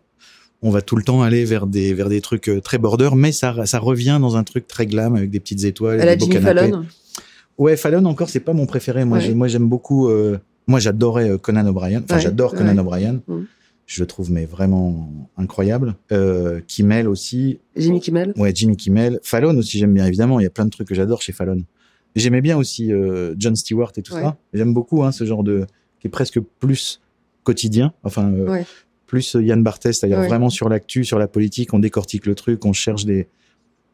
on va tout le temps aller vers des vers des trucs euh, très border, mais ça ça revient dans un truc très glam avec des petites étoiles, Elle a des beaux Jimmy. Fallon. Ouais, Fallon encore, c'est pas mon préféré. Moi, Ouais. j'ai- moi j'aime beaucoup. euh, moi, j'adorais Conan O'Brien. Enfin, Ouais, j'adore ouais. Conan O'Brien. Mhm. Je le trouve mais vraiment incroyable. Euh, Kimmel aussi. Jimmy Kimmel. Ouais, Jimmy Kimmel. Fallon aussi, j'aime bien évidemment. Il y a plein de trucs que j'adore chez Fallon. J'aimais bien aussi euh, John Stewart et tout Ouais. ça. J'aime beaucoup hein, ce genre de qui est presque plus quotidien. Enfin, euh, Ouais. plus Yann Barthès, c'est-à-dire Ouais. vraiment sur l'actu, sur la politique, on décortique le truc, on cherche des.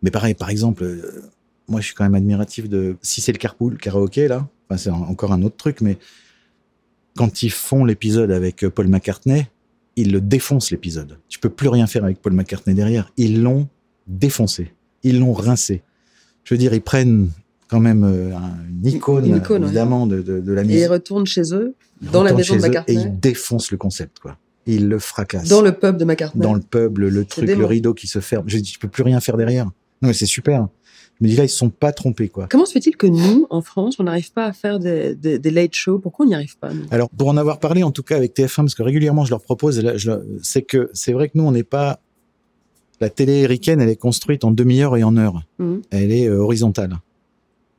Mais pareil, par exemple, euh, moi je suis quand même admiratif de si c'est le carpool karaoké là. Enfin, c'est en- encore un autre truc, mais quand ils font l'épisode avec euh, Paul McCartney, ils le défoncent l'épisode. Tu peux plus rien faire avec Paul McCartney derrière. Ils l'ont défoncé, ils l'ont rincé. Je veux dire, ils prennent quand même euh, un- une icône, Une icône, ouais. évidemment de, de, de la Et ils musique. retournent chez eux, Ils dans la maison de McCartney. Et ils défoncent le concept, quoi. Ils le fracassent. dans le pub de McCartney. Dans le pub, le, le truc, le rideau qui se ferme. Je dis, tu peux plus rien faire derrière. Non, mais c'est super. Me dis là, ils se sont pas trompés, quoi. Comment se fait-il que nous, en France, on n'arrive pas à faire des, des, des late shows? Pourquoi on n'y arrive pas Alors, pour en avoir parlé, en tout cas, avec TF1, parce que régulièrement, je leur propose, c'est que c'est vrai que nous, on n'est pas, la télé américaine, elle est construite en demi-heure et en heure. Mhm. Elle est euh, horizontale.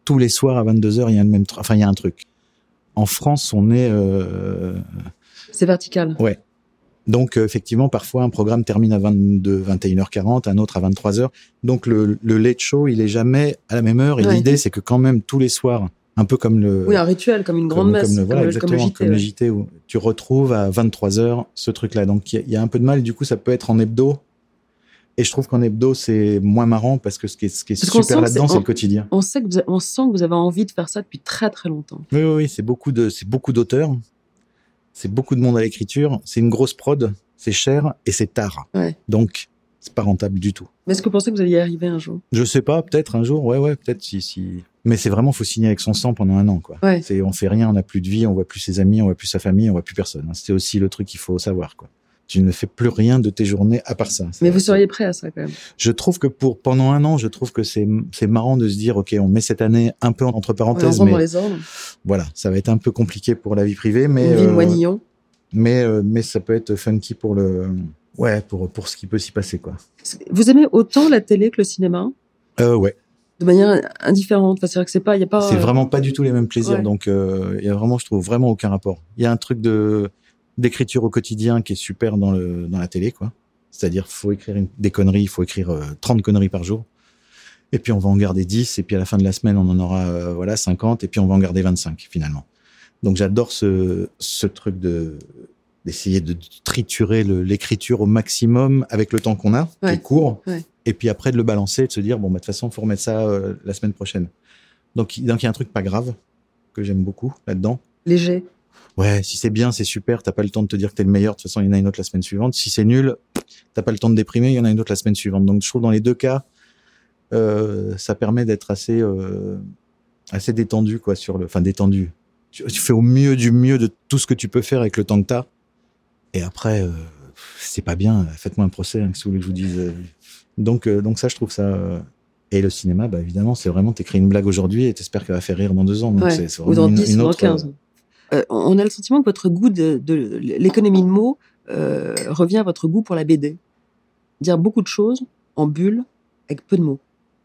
Tous les soirs à 22h, il y a le même, enfin, il y a un truc. En France, on est, euh, C'est vertical. Ouais. Donc, euh, effectivement, parfois, un programme termine à 22, 21h40, un autre à 23h. Donc, le, le late show, il est jamais à la même heure. Et Ouais. l'idée, c'est que quand même, tous les soirs, un peu comme le, Oui, un rituel, comme une grande comme, messe, comme le, voilà, comme, le- JT. comme le ouais. JT, où tu retrouves à 23h ce truc-là. Donc, il y a- il y, a un peu de mal. Du coup, ça peut être en hebdo. Et je trouve qu'en hebdo, c'est moins marrant parce que ce qui est, ce qui est super là-dedans, c'est- le quotidien. On, sait que vous, on sent que vous avez envie de faire ça depuis très très longtemps. Oui, oui, oui, c'est beaucoup de, c'est beaucoup d'auteurs. C'est beaucoup de monde à l'écriture. C'est une grosse prod. C'est cher et c'est tard. Ouais. Donc, c'est pas rentable du tout. Mais est-ce que vous pensez que vous allez y arriver un jour? Je sais pas, peut-être un jour. Ouais, ouais, peut-être si, si. Mais c'est vraiment, faut signer avec son sang pendant un an, quoi. Ouais. C'est, on fait rien, on n'a plus de vie, on voit plus ses amis, on voit plus sa famille, on voit plus personne. hein. C'est aussi le truc qu'il faut savoir, quoi. Tu ne fais plus rien de tes journées à part ça. Mais C'est- vous seriez prêt à ça quand même. Je trouve que pour pendant un an, je trouve que c'est c'est marrant de se dire, ok, on met cette année un peu entre On parenthèses, dans mais les ordres. voilà, ça va être un peu compliqué pour la vie privée, mais Une vie euh, mais euh, mais ça peut être funky pour le ouais pour pour ce qui peut s'y passer quoi. Vous aimez autant la télé que le cinéma? Euh, ouais, De manière indifférente. Enfin, c'est-à-dire que c'est pas, il y a pas. c'est vraiment pas du tout les mêmes plaisirs, ouais. donc euh, il y a vraiment, je trouve vraiment aucun rapport. Il y a un truc de d'écriture au quotidien qui est super dans le dans la télé quoi. C'est-à-dire faut écrire une- des conneries, il faut écrire euh, 30 conneries par jour. Et puis on va en garder 10 et puis à la fin de la semaine on en aura euh, voilà 50 et puis on va en garder 25 finalement. Donc j'adore ce ce truc de d'essayer de triturer l'écriture au maximum avec le temps qu'on a, qui est court. Ouais. et puis après de le balancer, de se dire bon bah de toute façon faut remettre ça euh, la semaine prochaine. Donc donc il y a un truc pas grave que j'aime beaucoup là-dedans. Léger. Ouais, si c'est bien, c'est super. T'as pas le temps de te dire que t'es le meilleur. De toute façon, il y en a une autre la semaine suivante. Si c'est nul, t'as pas le temps de déprimer. Il y en a une autre la semaine suivante. Donc je trouve dans les deux cas, euh, ça permet d'être assez euh, assez détendu quoi sur le, enfin détendu. Tu, tu fais au mieux du mieux de tout ce que tu peux faire avec le temps que t'as. Et après, euh, c'est pas bien. Faites-moi un procès, hein, si vous voulez que je vous dise. Donc donc ça, je trouve ça. Et le cinéma, bah évidemment, c'est vraiment t'écris une blague aujourd'hui et t'espères qu'elle va faire rire dans deux ans. Donc Ouais. c'est c'est Ou dans une, 10 une ou dans autre, 15. Euh, on a le sentiment que votre goût de, de l'économie de mots euh, revient à votre goût pour la BD. Dire beaucoup de choses en bulle avec peu de mots.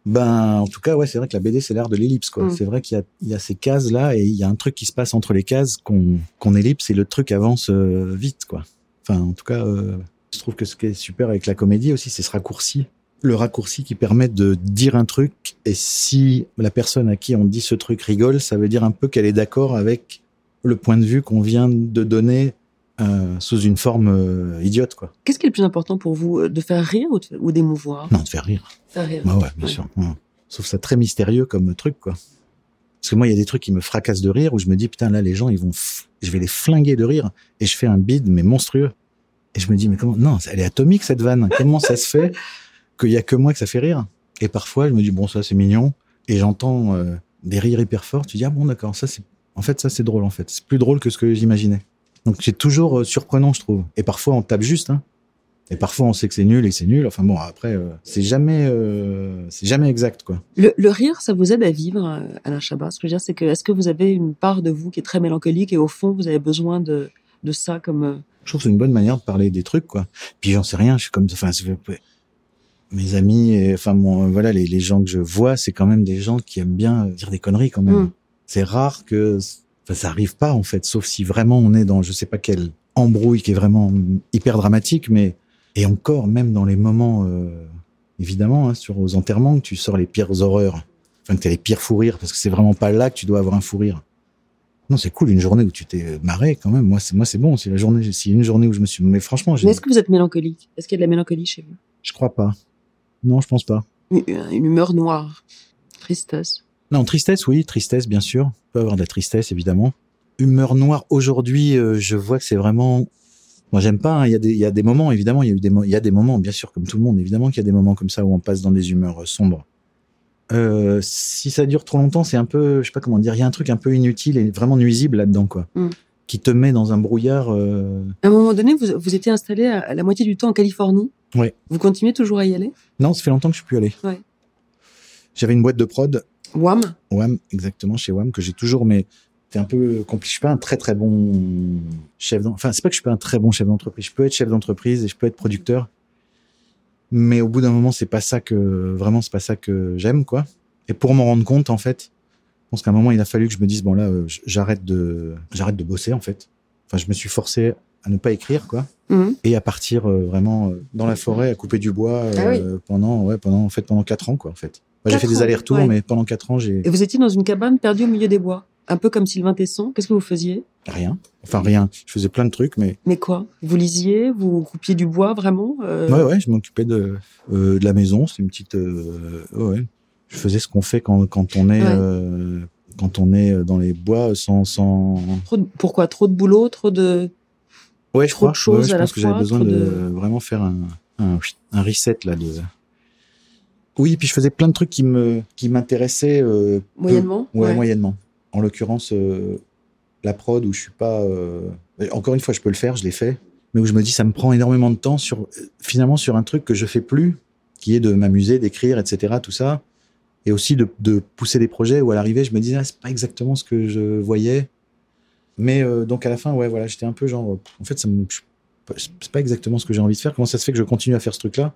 Ben, en tout cas, ouais, c'est vrai que la BD, c'est l'art de l'ellipse, quoi. Mm. C'est vrai qu'il y a, il y a ces cases-là et il y a un truc qui se passe entre les cases qu'on ellipse et le truc avance euh, vite, quoi. Enfin, en tout cas, euh, je trouve que ce qui est super avec la comédie aussi, c'est ce raccourci. Le raccourci qui permet de dire un truc et si la personne à qui on dit ce truc rigole, ça veut dire un peu qu'elle est d'accord avec le point de vue qu'on vient de donner euh, sous une forme euh, idiote, quoi. Qu'est-ce qui est le plus important pour vous euh, De faire rire ou, d'émouvoir? Non, de faire rire. Faire rire. Ouais, ouais, bien Ouais. sûr. Ouais. Trouve ça très mystérieux comme truc, quoi. Parce que moi, il y a des trucs qui me fracassent de rire où je me dis, putain, là, les gens, ils vont, f- je vais les flinguer de rire. Et je fais un bide, mais monstrueux. Et je me dis, mais comment, non, elle est atomique, cette vanne. Comment ça se fait qu'il y a que moi que ça fait rire? Et parfois, je me dis, bon, ça, c'est mignon. Et j'entends euh, des rires hyper forts. Tu dis, ah bon, d'accord, ça, c'est, en fait, ça, c'est drôle, en fait. C'est plus drôle que ce que j'imaginais. Donc, c'est toujours euh, surprenant, je trouve. Et parfois, on tape juste, hein. Et parfois, on sait que c'est nul et c'est nul. Enfin bon, après, euh, c'est jamais, euh, c'est jamais exact, quoi. Le, le rire, ça vous aide à vivre, Alain Chabat? Ce que je veux dire, c'est que est-ce que vous avez une part de vous qui est très mélancolique et au fond, vous avez besoin de, de ça comme... Je trouve que c'est une bonne manière de parler des trucs, quoi. Puis j'en sais rien, je suis comme, enfin, mes amis, et, enfin, mon, voilà, les, les gens que je vois, c'est quand même des gens qui aiment bien dire des conneries, quand même. Mm. C'est rare que, enfin, ça arrive pas, en fait, sauf si vraiment on est dans, je sais pas quelle embrouille qui est vraiment hyper dramatique, mais, et encore, même dans les moments, euh, évidemment, hein, sur aux enterrements, que tu sors les pires horreurs, enfin, que t'as les pires fous rires, parce que c'est vraiment pas là que tu dois avoir un fou rire. Non, c'est cool une journée où tu t'es marré quand même. Moi, c'est moi, c'est bon. C'est la journée, c'est une journée où je me suis. Mais franchement, j'ai- Mais est-ce que vous êtes mélancolique? Est-ce qu'il y a de la mélancolie chez vous? Je crois pas. Non, je pense pas. une, une humeur noire, tristesse. Non, tristesse, oui, tristesse, bien sûr. Il peut avoir de la tristesse, évidemment. Humeur noire. Aujourd'hui, euh, je vois que c'est vraiment. Moi, j'aime pas. hein. Il y a des, il y a des moments, évidemment. Il y a eu des, y a des moments, bien sûr, comme tout le monde, évidemment, qu'il y a des moments comme ça où on passe dans des humeurs euh, sombres. Euh, si ça dure trop longtemps, c'est un peu, je sais pas comment dire. Il y a un truc un peu inutile et vraiment nuisible là-dedans, quoi, Mm. qui te met dans un brouillard. euh, À un moment donné, vous, vous étiez installé à, la moitié du temps en Californie. Ouais. Vous continuez toujours à y aller? Non, ça fait longtemps que je suis plus allé. Ouais. J'avais une boîte de prod Wham WAM, exactement, chez WAM, que j'ai toujours, mais c'est un peu compliqué. Je suis pas un très très bon chef d'entreprise. Enfin, c'est pas que je suis pas un très bon chef d'entreprise. Je peux être chef d'entreprise et je peux être producteur. Mais au bout d'un moment, c'est pas ça que, vraiment, c'est pas ça que j'aime, quoi. Et pour m'en rendre compte, en fait, je pense qu'à un moment, il a fallu que je me dise, bon, là, euh, j'arrête de, j'arrête de bosser, en fait. Enfin, je me suis forcé à ne pas écrire, quoi. Mhm. Et à partir euh, vraiment euh, dans la forêt, à couper du bois euh, Ah oui. pendant, ouais, pendant, en fait, pendant quatre ans, quoi, en fait. J'ai fait des allers-retours, ouais. mais pendant quatre ans, j'ai, Et vous étiez dans une cabane perdue au milieu des bois, un peu comme Sylvain Tesson. Qu'est-ce que vous faisiez? Rien. Enfin, rien. Je faisais plein de trucs, mais Mais quoi? Vous lisiez Vous coupiez du bois vraiment Euh, ouais, ouais, je m'occupais de, euh, de la maison. C'était une petite, euh, ouais. Je faisais ce qu'on fait quand, quand on est, Ouais. euh, quand on est dans les bois sans, sans. trop de- Pourquoi? Trop de boulot Trop de... Ouais, je Trop crois. de choses Ouais, je à la pense que j'avais besoin de- vraiment faire un, un, un reset là. De... Oui, puis je faisais plein de trucs qui me, qui m'intéressaient. euh. Moyennement Ouais, moyennement. En l'occurrence, euh, la prod où je suis pas. euh, Encore une fois, je peux le faire, je l'ai fait, mais où je me dis ça me prend énormément de temps sur finalement sur un truc que je fais plus, qui est de m'amuser, d'écrire, etc. Tout ça, et aussi de, de pousser des projets où à l'arrivée je me disais ah, c'est pas exactement ce que je voyais, mais donc à la fin ouais voilà j'étais un peu genre en fait ça me, c'est pas exactement ce que j'ai envie de faire. Comment ça se fait que je continue à faire ce truc-là?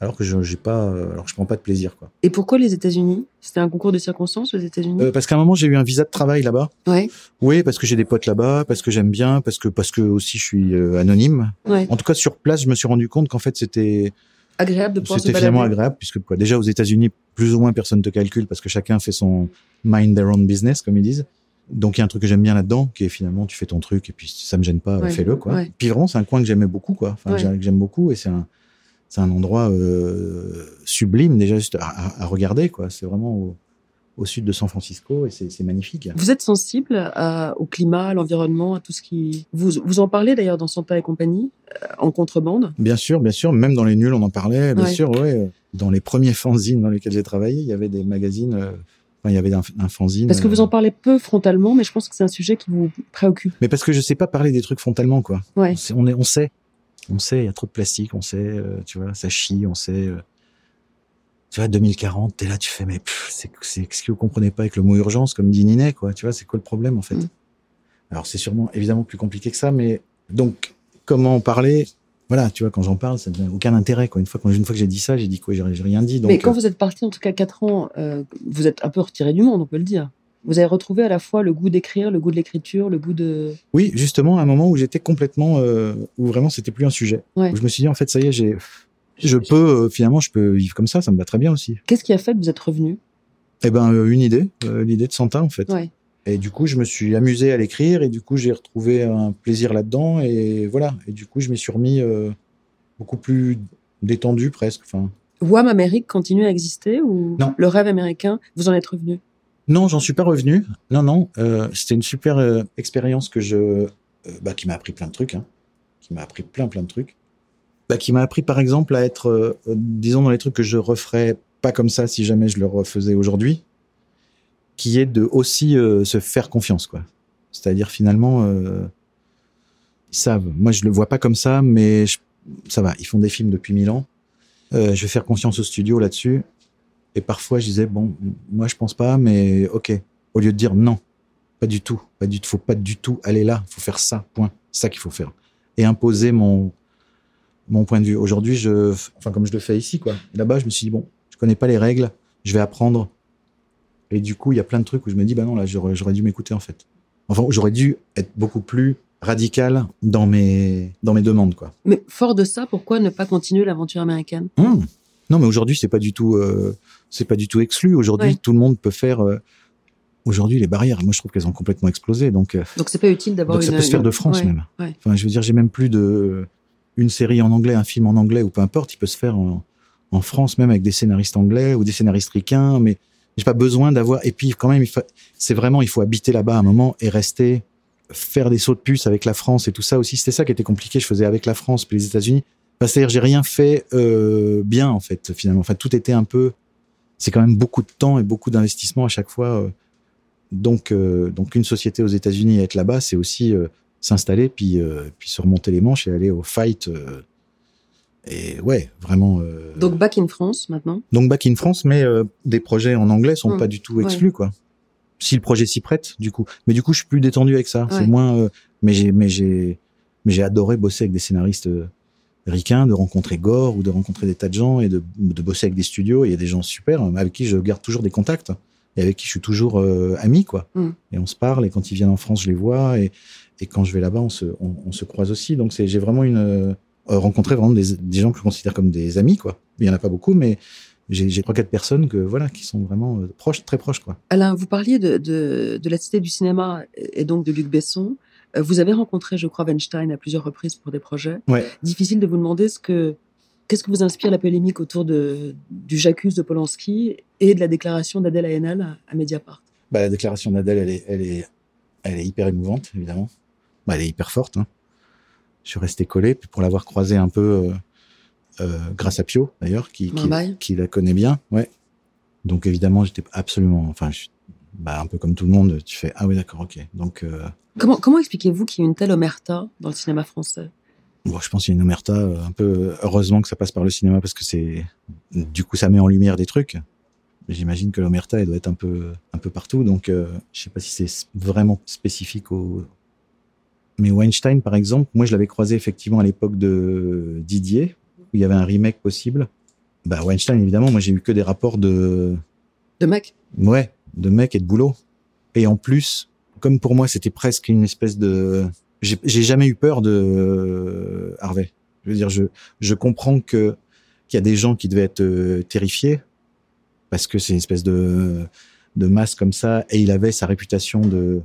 Alors que je j'ai pas euh, alors que je prends pas de plaisir quoi. Et pourquoi les États-Unis? C'était un concours de circonstances aux États-Unis? Euh, parce qu'à un moment j'ai eu un visa de travail là-bas. Ouais, Oui, parce que j'ai des potes là-bas, parce que j'aime bien, parce que parce que aussi je suis euh, anonyme. ouais. En tout cas, sur place, je me suis rendu compte qu'en fait c'était Agréable de pouvoir c'était finalement agréable puisque quoi, déjà aux États-Unis, plus ou moins personne te calcule parce que chacun fait son mind their own business comme ils disent. Donc il y a un truc que j'aime bien là-dedans, qui est finalement tu fais ton truc et puis ça me gêne pas, Ouais, fais-le quoi. ouais. Puis vraiment c'est un coin que j'aimais beaucoup quoi, enfin que j'aime beaucoup et c'est un c'est un endroit euh, sublime déjà juste à, regarder quoi. C'est vraiment au, au sud de San Francisco et c'est magnifique. Vous êtes sensible à- au climat, à l'environnement, à tout ce qui... Vous, vous en parlez d'ailleurs dans Santa et compagnie, euh, en contrebande? Bien sûr, bien sûr. Même dans les nuls, on en parlait. Bien Ouais. sûr, ouais. Dans les premiers fanzines dans lesquels j'ai travaillé, il y avait des magazines. euh, enfin, il y avait un, un fanzine. Parce que vous euh, en parlez peu frontalement, mais je pense que c'est un sujet qui vous préoccupe. Mais parce que je sais pas parler des trucs frontalement, quoi. Ouais. On, est, on sait. On sait, il y a trop de plastique, on sait, euh, tu vois, ça chie, on sait. euh, tu vois, 2040, t'es là, tu fais, mais c'est c'est- ce que vous comprenez pas avec le mot urgence, comme dit Ninet, quoi. Tu vois, c'est quoi le problème, en fait Mm. Alors, c'est sûrement, évidemment, plus compliqué que ça, mais donc, comment en parler? Voilà, tu vois, quand j'en parle, ça n'a aucun intérêt, quoi. Une fois, quand, une fois que j'ai dit ça, j'ai dit quoi? J'ai rien dit. Donc, mais quand euh, vous êtes parti, en tout cas quatre ans, vous êtes un peu retiré du monde, on peut le dire. Vous avez retrouvé à la fois le goût d'écrire, le goût de l'écriture, le goût de... Oui, justement, à un moment où j'étais complètement, euh, où vraiment c'était plus un sujet. Ouais. Où je me suis dit, en fait, ça y est, j'ai, je peux, euh, finalement, je peux vivre comme ça, ça me va très bien aussi. Qu'est-ce qui a fait que vous êtes revenu? Eh ben, euh, une idée, l'idée de Santa, en fait. Ouais. Et du coup, je me suis amusé à l'écrire, et du coup, j'ai retrouvé un plaisir là-dedans, et voilà. Et du coup, je m'y suis remis beaucoup plus détendu, presque. Enfin, WAM Amérique continue à exister ou Non. le rêve américain, vous en êtes revenu? Non, j'en suis pas revenu. Non, non, euh, c'était une super euh, expérience que je, euh, bah, qui m'a appris plein de trucs, hein, qui m'a appris plein, plein de trucs. Bah, qui m'a appris, par exemple, à être, euh, euh, disons, dans les trucs que je referais pas comme ça si jamais je le refaisais aujourd'hui, qui est de aussi se faire confiance, quoi. C'est-à-dire finalement, ils savent. Moi, je le vois pas comme ça, mais je- ça va. Ils font des films depuis mille ans. Je vais faire confiance au studio là-dessus. Et parfois, je disais, bon, moi, je pense pas, mais ok. Au lieu de dire non, pas du tout, pas du tout, faut pas du tout aller là, faut faire ça, point. C'est ça qu'il faut faire. Et imposer mon, mon point de vue. Aujourd'hui, je, enfin, comme je le fais ici, quoi. Là-bas, je me suis dit, bon, je connais pas les règles, je vais apprendre. Et du coup, il y a plein de trucs où je me dis, bah non, là, j'aurais, j'aurais dû m'écouter, en fait. Enfin, j'aurais dû être beaucoup plus radical dans mes, dans mes demandes, quoi. Mais fort de ça, pourquoi ne pas continuer l'aventure américaine? Hum. Non, mais aujourd'hui, c'est pas du tout, euh, c'est pas du tout exclu. Aujourd'hui, Ouais. tout le monde peut faire. euh, aujourd'hui, les barrières, moi, je trouve qu'elles ont complètement explosé. Donc, euh, Donc c'est pas utile d'avoir ça peut se faire de France ouais, même. ouais. Enfin, je veux dire, j'ai même plus de une série en anglais, un film en anglais ou peu importe, il peut se faire en, en France même avec des scénaristes anglais ou des scénaristes ricains. Mais j'ai pas besoin d'avoir. Et puis, quand même, c'est vraiment, il faut habiter là-bas un moment et rester, faire des sauts de puce avec la France et tout ça aussi. C'était ça qui était compliqué. Je faisais avec la France puis les États-Unis. Enfin, C'est-à-dire, j'ai rien fait euh, bien en fait finalement. Enfin, tout était un peu. C'est quand même beaucoup de temps et beaucoup d'investissement à chaque fois. euh. Donc, euh, donc une société aux États-Unis être là-bas, c'est aussi euh, s'installer puis euh, puis se remonter les manches et aller au fight. euh. et ouais, vraiment. euh, Donc back in France maintenant. donc back in France, mais euh, des projets en anglais sont Mm. pas du tout Ouais. exclus quoi. Si le projet s'y prête, du coup. Mais du coup, je suis plus détendu avec ça. Ouais. C'est moins. euh, mais j'ai, mais j'ai, mais j'ai adoré bosser avec des scénaristes euh, ricains, de rencontrer Gore ou de rencontrer des tas de gens et de, de bosser avec des studios. Il y a des gens super euh, avec qui je garde toujours des contacts et avec qui je suis toujours euh, ami quoi. Mm. Et on se parle et quand ils viennent en France, je les vois et, et quand je vais là-bas, on se, on, on se croise aussi. Donc j'ai vraiment une euh, rencontré vraiment des, des gens que je considère comme des amis quoi. Il y en a pas beaucoup, mais j'ai j'ai trois quatre personnes que voilà qui sont vraiment euh, proches très proches quoi Alain, vous parliez de, de, de la cité du cinéma et donc de Luc Besson. Euh, Vous avez rencontré, je crois, Weinstein à plusieurs reprises pour des projets. ouais Difficile de vous demander ce que qu'est-ce que vous inspire la polémique autour de du J'accuse de Polanski et de la déclaration d'Adèle Haenel à, Mediapart. bah, la déclaration d'Adèle elle est elle est elle est hyper émouvante évidemment bah, elle est hyper forte hein. je suis resté collé puis pour l'avoir croisée un peu euh, euh, grâce à Pio d'ailleurs qui qui, la connaît bien ouais donc évidemment j'étais absolument enfin je, bah, un peu comme tout le monde tu fais ah oui d'accord ok donc euh, Comment comment expliquez-vous qu'il y ait une telle omerta dans le cinéma français? Bon, je pense qu'il y a une omerta euh, un peu. Heureusement que ça passe par le cinéma parce que c'est. Du coup, ça met en lumière des trucs. J'imagine que l'omerta, elle doit être un peu, un peu partout. Donc, euh, je sais pas si c'est vraiment spécifique au. Mais Weinstein, par exemple, moi, je l'avais croisé effectivement à l'époque de Didier, où il y avait un remake possible. Bah, Weinstein, évidemment, moi, j'ai eu que des rapports de. De mec Ouais, de mec et de boulot. Et en plus, comme pour moi, c'était presque une espèce de. J'ai j'ai jamais eu peur de euh, Harvey. Je veux dire, je je comprends que qu'il y a des gens qui devaient être euh, terrifiés parce que c'est une espèce de de masse comme ça et il avait sa réputation de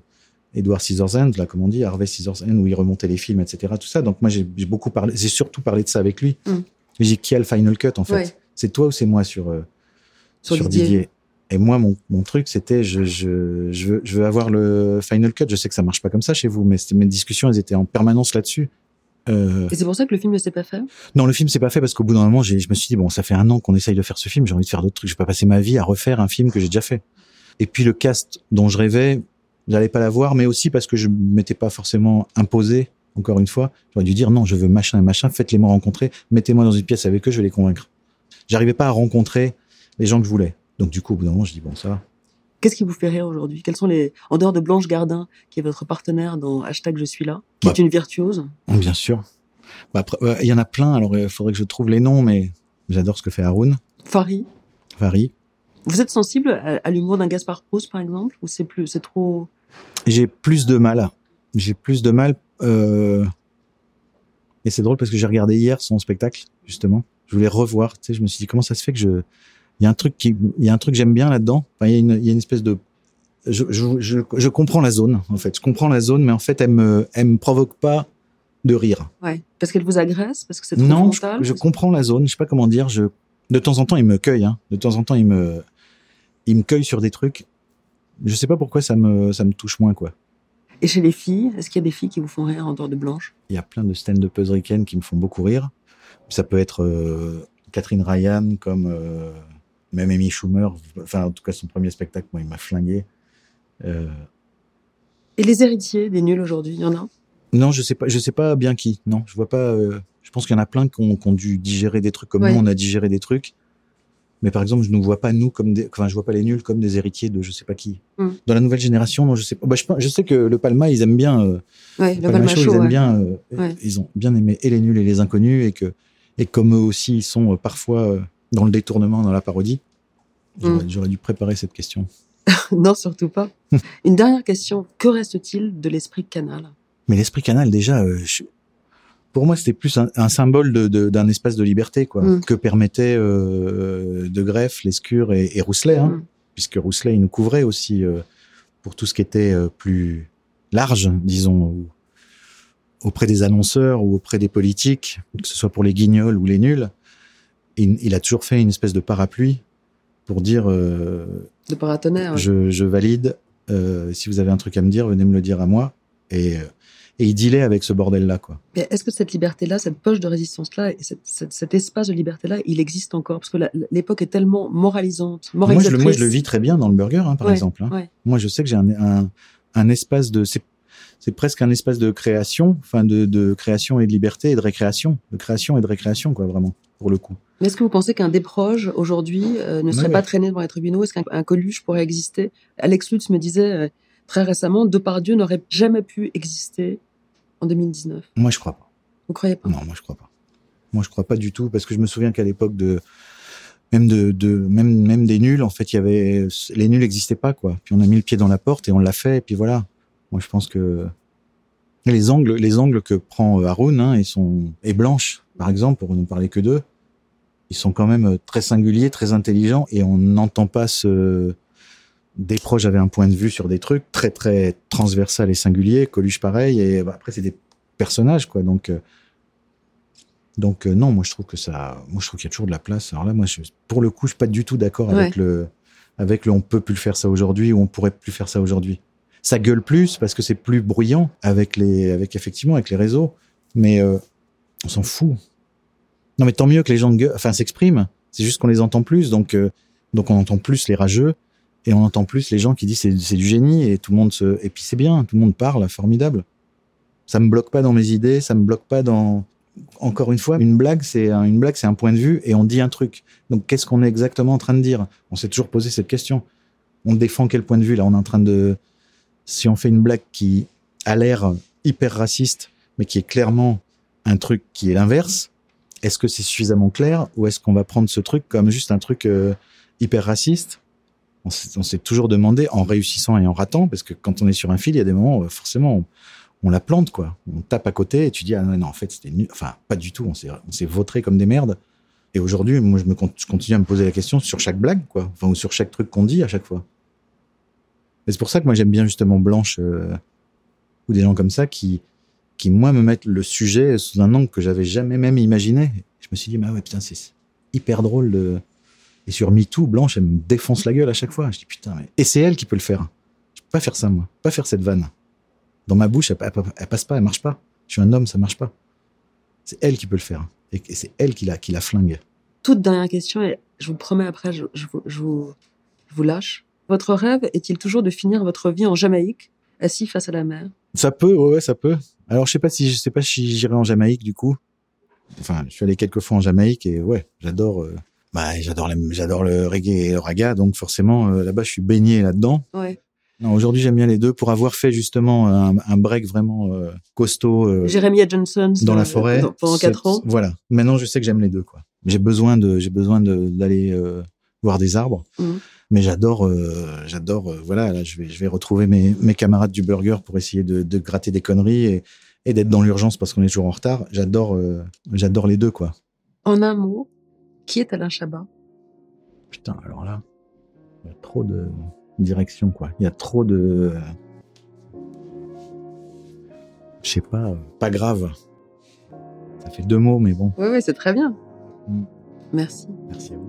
Edward Scissorhands, là, comme on dit, Harvey Scissorhands, où il remontait les films, etc. Tout ça. Donc moi, j'ai j'ai beaucoup parlé, j'ai surtout parlé de ça avec lui. Mm. Je dis qui a le final cut en fait? Ouais. C'est toi ou c'est moi sur euh, Sur sur, Didier. Didier? Et moi, mon, mon truc, c'était je, je, je, veux, je veux avoir le final cut. Je sais que ça marche pas comme ça chez vous, mais mes discussions, elles étaient en permanence là-dessus. Euh, Et c'est pour ça que le film ne s'est pas fait? Non, le film, c'est pas fait parce qu'au bout d'un moment, je me suis dit, bon, ça fait un an qu'on essaye de faire ce film, j'ai envie de faire d'autres trucs. Je vais pas passer ma vie à refaire un film que j'ai déjà fait. Et puis le cast dont je rêvais, j'allais pas l'avoir, mais aussi parce que je m'étais pas forcément imposé, encore une fois. J'aurais dû dire, non, je veux machin et machin, faites-les-moi rencontrer, mettez-moi dans une pièce avec eux, je vais les convaincre. J'arrivais pas à rencontrer les gens que je voulais. Donc du coup, au bout d'un moment, je dis, bon, ça va. Qu'est-ce qui vous fait rire aujourd'hui? Quels sont les, en dehors de Blanche Gardin, qui est votre partenaire dans hashtag Je suis là, qui Bah. est une virtuose? Bien sûr. Bah, après, ouais, il y en a plein, alors il faudrait que je trouve les noms, mais j'adore ce que fait Haroun, Farid Farid. Vous êtes sensible à, à l'humour d'un Gaspard Proust, par exemple? Ou c'est plus, c'est trop. J'ai plus de mal. J'ai plus de mal. Euh... Et c'est drôle parce que j'ai regardé hier son spectacle, justement. Je voulais revoir. Tu sais, je me suis dit comment ça se fait que je. Il y a un truc qui, il y a un truc que j'aime bien là-dedans. Enfin, il y a une, il y a une espèce de. Je, je, je, je comprends la zone, en fait. Je comprends la zone, mais en fait, elle me, elle me provoque pas de rire. Ouais. Parce qu'elle vous agresse? Parce que c'est trop Non, je, comprends la zone. Je sais pas comment dire. Je, de temps en temps, il me cueille. Hein. De temps en temps, il me, il me cueille sur des trucs. Je sais pas pourquoi ça me, ça me touche moins, quoi. Et chez les filles, est-ce qu'il y a des filles qui vous font rire en dehors de Blanche? Il y a plein de stand-up ricaines qui me font beaucoup rire. Ça peut être euh, Catherine Ryan, comme euh, même Amy Schumer. Enfin, en tout cas, son premier spectacle, moi, il m'a flingué. Euh, Et les héritiers des nuls aujourd'hui, il y en a non, je sais pas, je sais pas bien qui. Non, je vois pas. euh, je pense qu'il y en a plein qui ont, qui ont dû digérer des trucs comme Ouais. nous, on a digéré des trucs. Mais par exemple, je ne vois pas nous comme des, enfin, je vois pas les nuls comme des héritiers de je sais pas qui. Mm. Dans la nouvelle génération, non, je sais pas. Bah, je, sais que le Palma, ils aiment bien. euh, Ouais, le Palma Palma Show, Show, ils aiment ouais. bien, euh, ils ont bien aimé et les nuls et les inconnus et que et comme eux aussi ils sont parfois dans le détournement, dans la parodie. J'aurais Mm. j'aurais dû préparer cette question. non, surtout pas. Une dernière question. Que reste-t-il de l'esprit canal? Mais l'esprit canal déjà, euh, je- pour moi c'était plus un, un symbole de- de- d'un espace de liberté quoi Mm. que permettaient euh, De Greff, Lescure et, et Rousselet, hein, Mm. puisque Rousselet il nous couvrait aussi euh, pour tout ce qui était euh, plus large, disons. auprès des annonceurs ou auprès des politiques, que ce soit pour les guignols ou les nuls, il, il a toujours fait une espèce de parapluie pour dire euh, De paratonnerre. je, je valide, euh, si vous avez un truc à me dire, venez me le dire à moi. Et, euh, et il dealait avec ce bordel-là, quoi. Mais est-ce que cette liberté-là, cette poche de résistance-là, cet espace de liberté-là, il existe encore? Parce que l'époque est tellement moralisante, Moi je, le, moralisatrice. moi, je le vis très bien dans le burger, hein, par Ouais, exemple. hein. ouais. Moi, je sais que j'ai un, un, un espace de... C'est, c'est presque un espace de création, enfin de, de création et de liberté et de récréation. De création et de récréation, quoi, vraiment, pour le coup. Mais est-ce que vous pensez qu'un Desproges, aujourd'hui, euh, ne serait pas traîné devant les tribunaux? Est-ce qu'un un Coluche pourrait exister? Alex Lutz me disait euh, très récemment, Depardieu n'aurait jamais pu exister en 2019. Moi, je crois pas. Vous croyez pas? Non, moi je crois pas. Moi je crois pas du tout parce que je me souviens qu'à l'époque de même de, de même même des nuls en fait il y avait les nuls n'existaient pas quoi. Puis on a mis le pied dans la porte et on l'a fait et puis voilà. Moi je pense que les angles les angles que prend euh, Haroun hein, ils sont et Blanche par exemple pour ne parler que d'eux ils sont quand même euh, très singuliers très intelligents et on n'entend pas ce des proches avaient un point de vue sur des trucs très très transversal et singulier Coluche pareil et bah, après c'est des personnages quoi donc euh, donc euh, non, moi je trouve que ça, moi je trouve qu'il y a toujours de la place. Alors là, moi, je, pour le coup, je suis pas du tout d'accord avec le, avec le, on peut plus le faire ça aujourd'hui ou on pourrait plus faire ça aujourd'hui. Ça gueule plus parce que c'est plus bruyant avec les, avec effectivement avec les réseaux, mais euh, on s'en fout. Non, mais tant mieux que les gens enfin s'expriment. C'est juste qu'on les entend plus, donc euh, donc on entend plus les rageux et on entend plus les gens qui disent c'est c'est du génie et tout le monde se, et puis c'est bien, tout le monde parle, formidable. Ça me bloque pas dans mes idées, ça me bloque pas dans encore une fois, une blague, c'est un, une blague, c'est un point de vue et on dit un truc. Donc, qu'est-ce qu'on est exactement en train de dire? On s'est toujours posé cette question. On défend quel point de vue là? On est en train de, si on fait une blague qui a l'air hyper raciste, mais qui est clairement un truc qui est l'inverse, est-ce que c'est suffisamment clair ou est-ce qu'on va prendre ce truc comme juste un truc euh, hyper raciste? On s'est toujours demandé en réussissant et en ratant, parce que quand on est sur un fil, il y a des moments, où, forcément, on, la plante, quoi. On tape à côté et tu dis, ah non, en fait, c'était nul. Enfin, pas du tout. On s'est, vautré comme des merdes. Et aujourd'hui, moi, je, me, continue à me poser la question sur chaque blague, quoi. Enfin, ou sur chaque truc qu'on dit à chaque fois. Et c'est pour ça que moi, j'aime bien justement Blanche, euh, ou des gens comme ça qui, qui moi me mettent le sujet sous un angle que j'avais jamais même imaginé. Je me suis dit, bah ouais, putain, c'est hyper drôle. Et sur MeToo, Blanche, elle me défonce la gueule à chaque fois. Je dis, putain, mais. Et c'est elle qui peut le faire. Je peux pas faire ça, moi. Pas faire cette vanne. Dans ma bouche, elle, elle passe pas, elle marche pas. Je suis un homme, ça marche pas. C'est elle qui peut le faire. Et c'est elle qui la, qui la flingue. Toute dernière question, et je vous promets après, je, vous, je vous lâche. Votre rêve est-il toujours de finir votre vie en Jamaïque, assis face à la mer? Ça peut, ouais, ouais, ça peut. Alors je sais pas si je sais pas si j'irai en Jamaïque du coup. Enfin, je suis allé quelques fois en Jamaïque et ouais, j'adore. Euh, bah, j'adore j'adore le reggae et le raga, donc forcément euh, là-bas je suis baigné là-dedans. Ouais. Non, aujourd'hui j'aime bien les deux pour avoir fait justement un, un break vraiment euh, costaud. Jeremiah Johnson dans la forêt pendant quatre ans. Voilà. Maintenant je sais que j'aime les deux quoi. J'ai besoin de j'ai besoin d'aller voir des arbres. Mmh. Mais j'adore, j'adore. voilà, là, je vais, je vais retrouver mes, mes camarades du burger pour essayer de, de gratter des conneries et, et d'être dans l'urgence parce qu'on est toujours en retard. J'adore, j'adore les deux, quoi. En un mot, qui est Alain Chabat? Putain, alors là, il y a trop de direction, quoi. Il y a trop de, je sais pas, pas grave. Ça fait deux mots, mais bon. Oui, oui, c'est très bien. Mm. Merci. Merci à vous.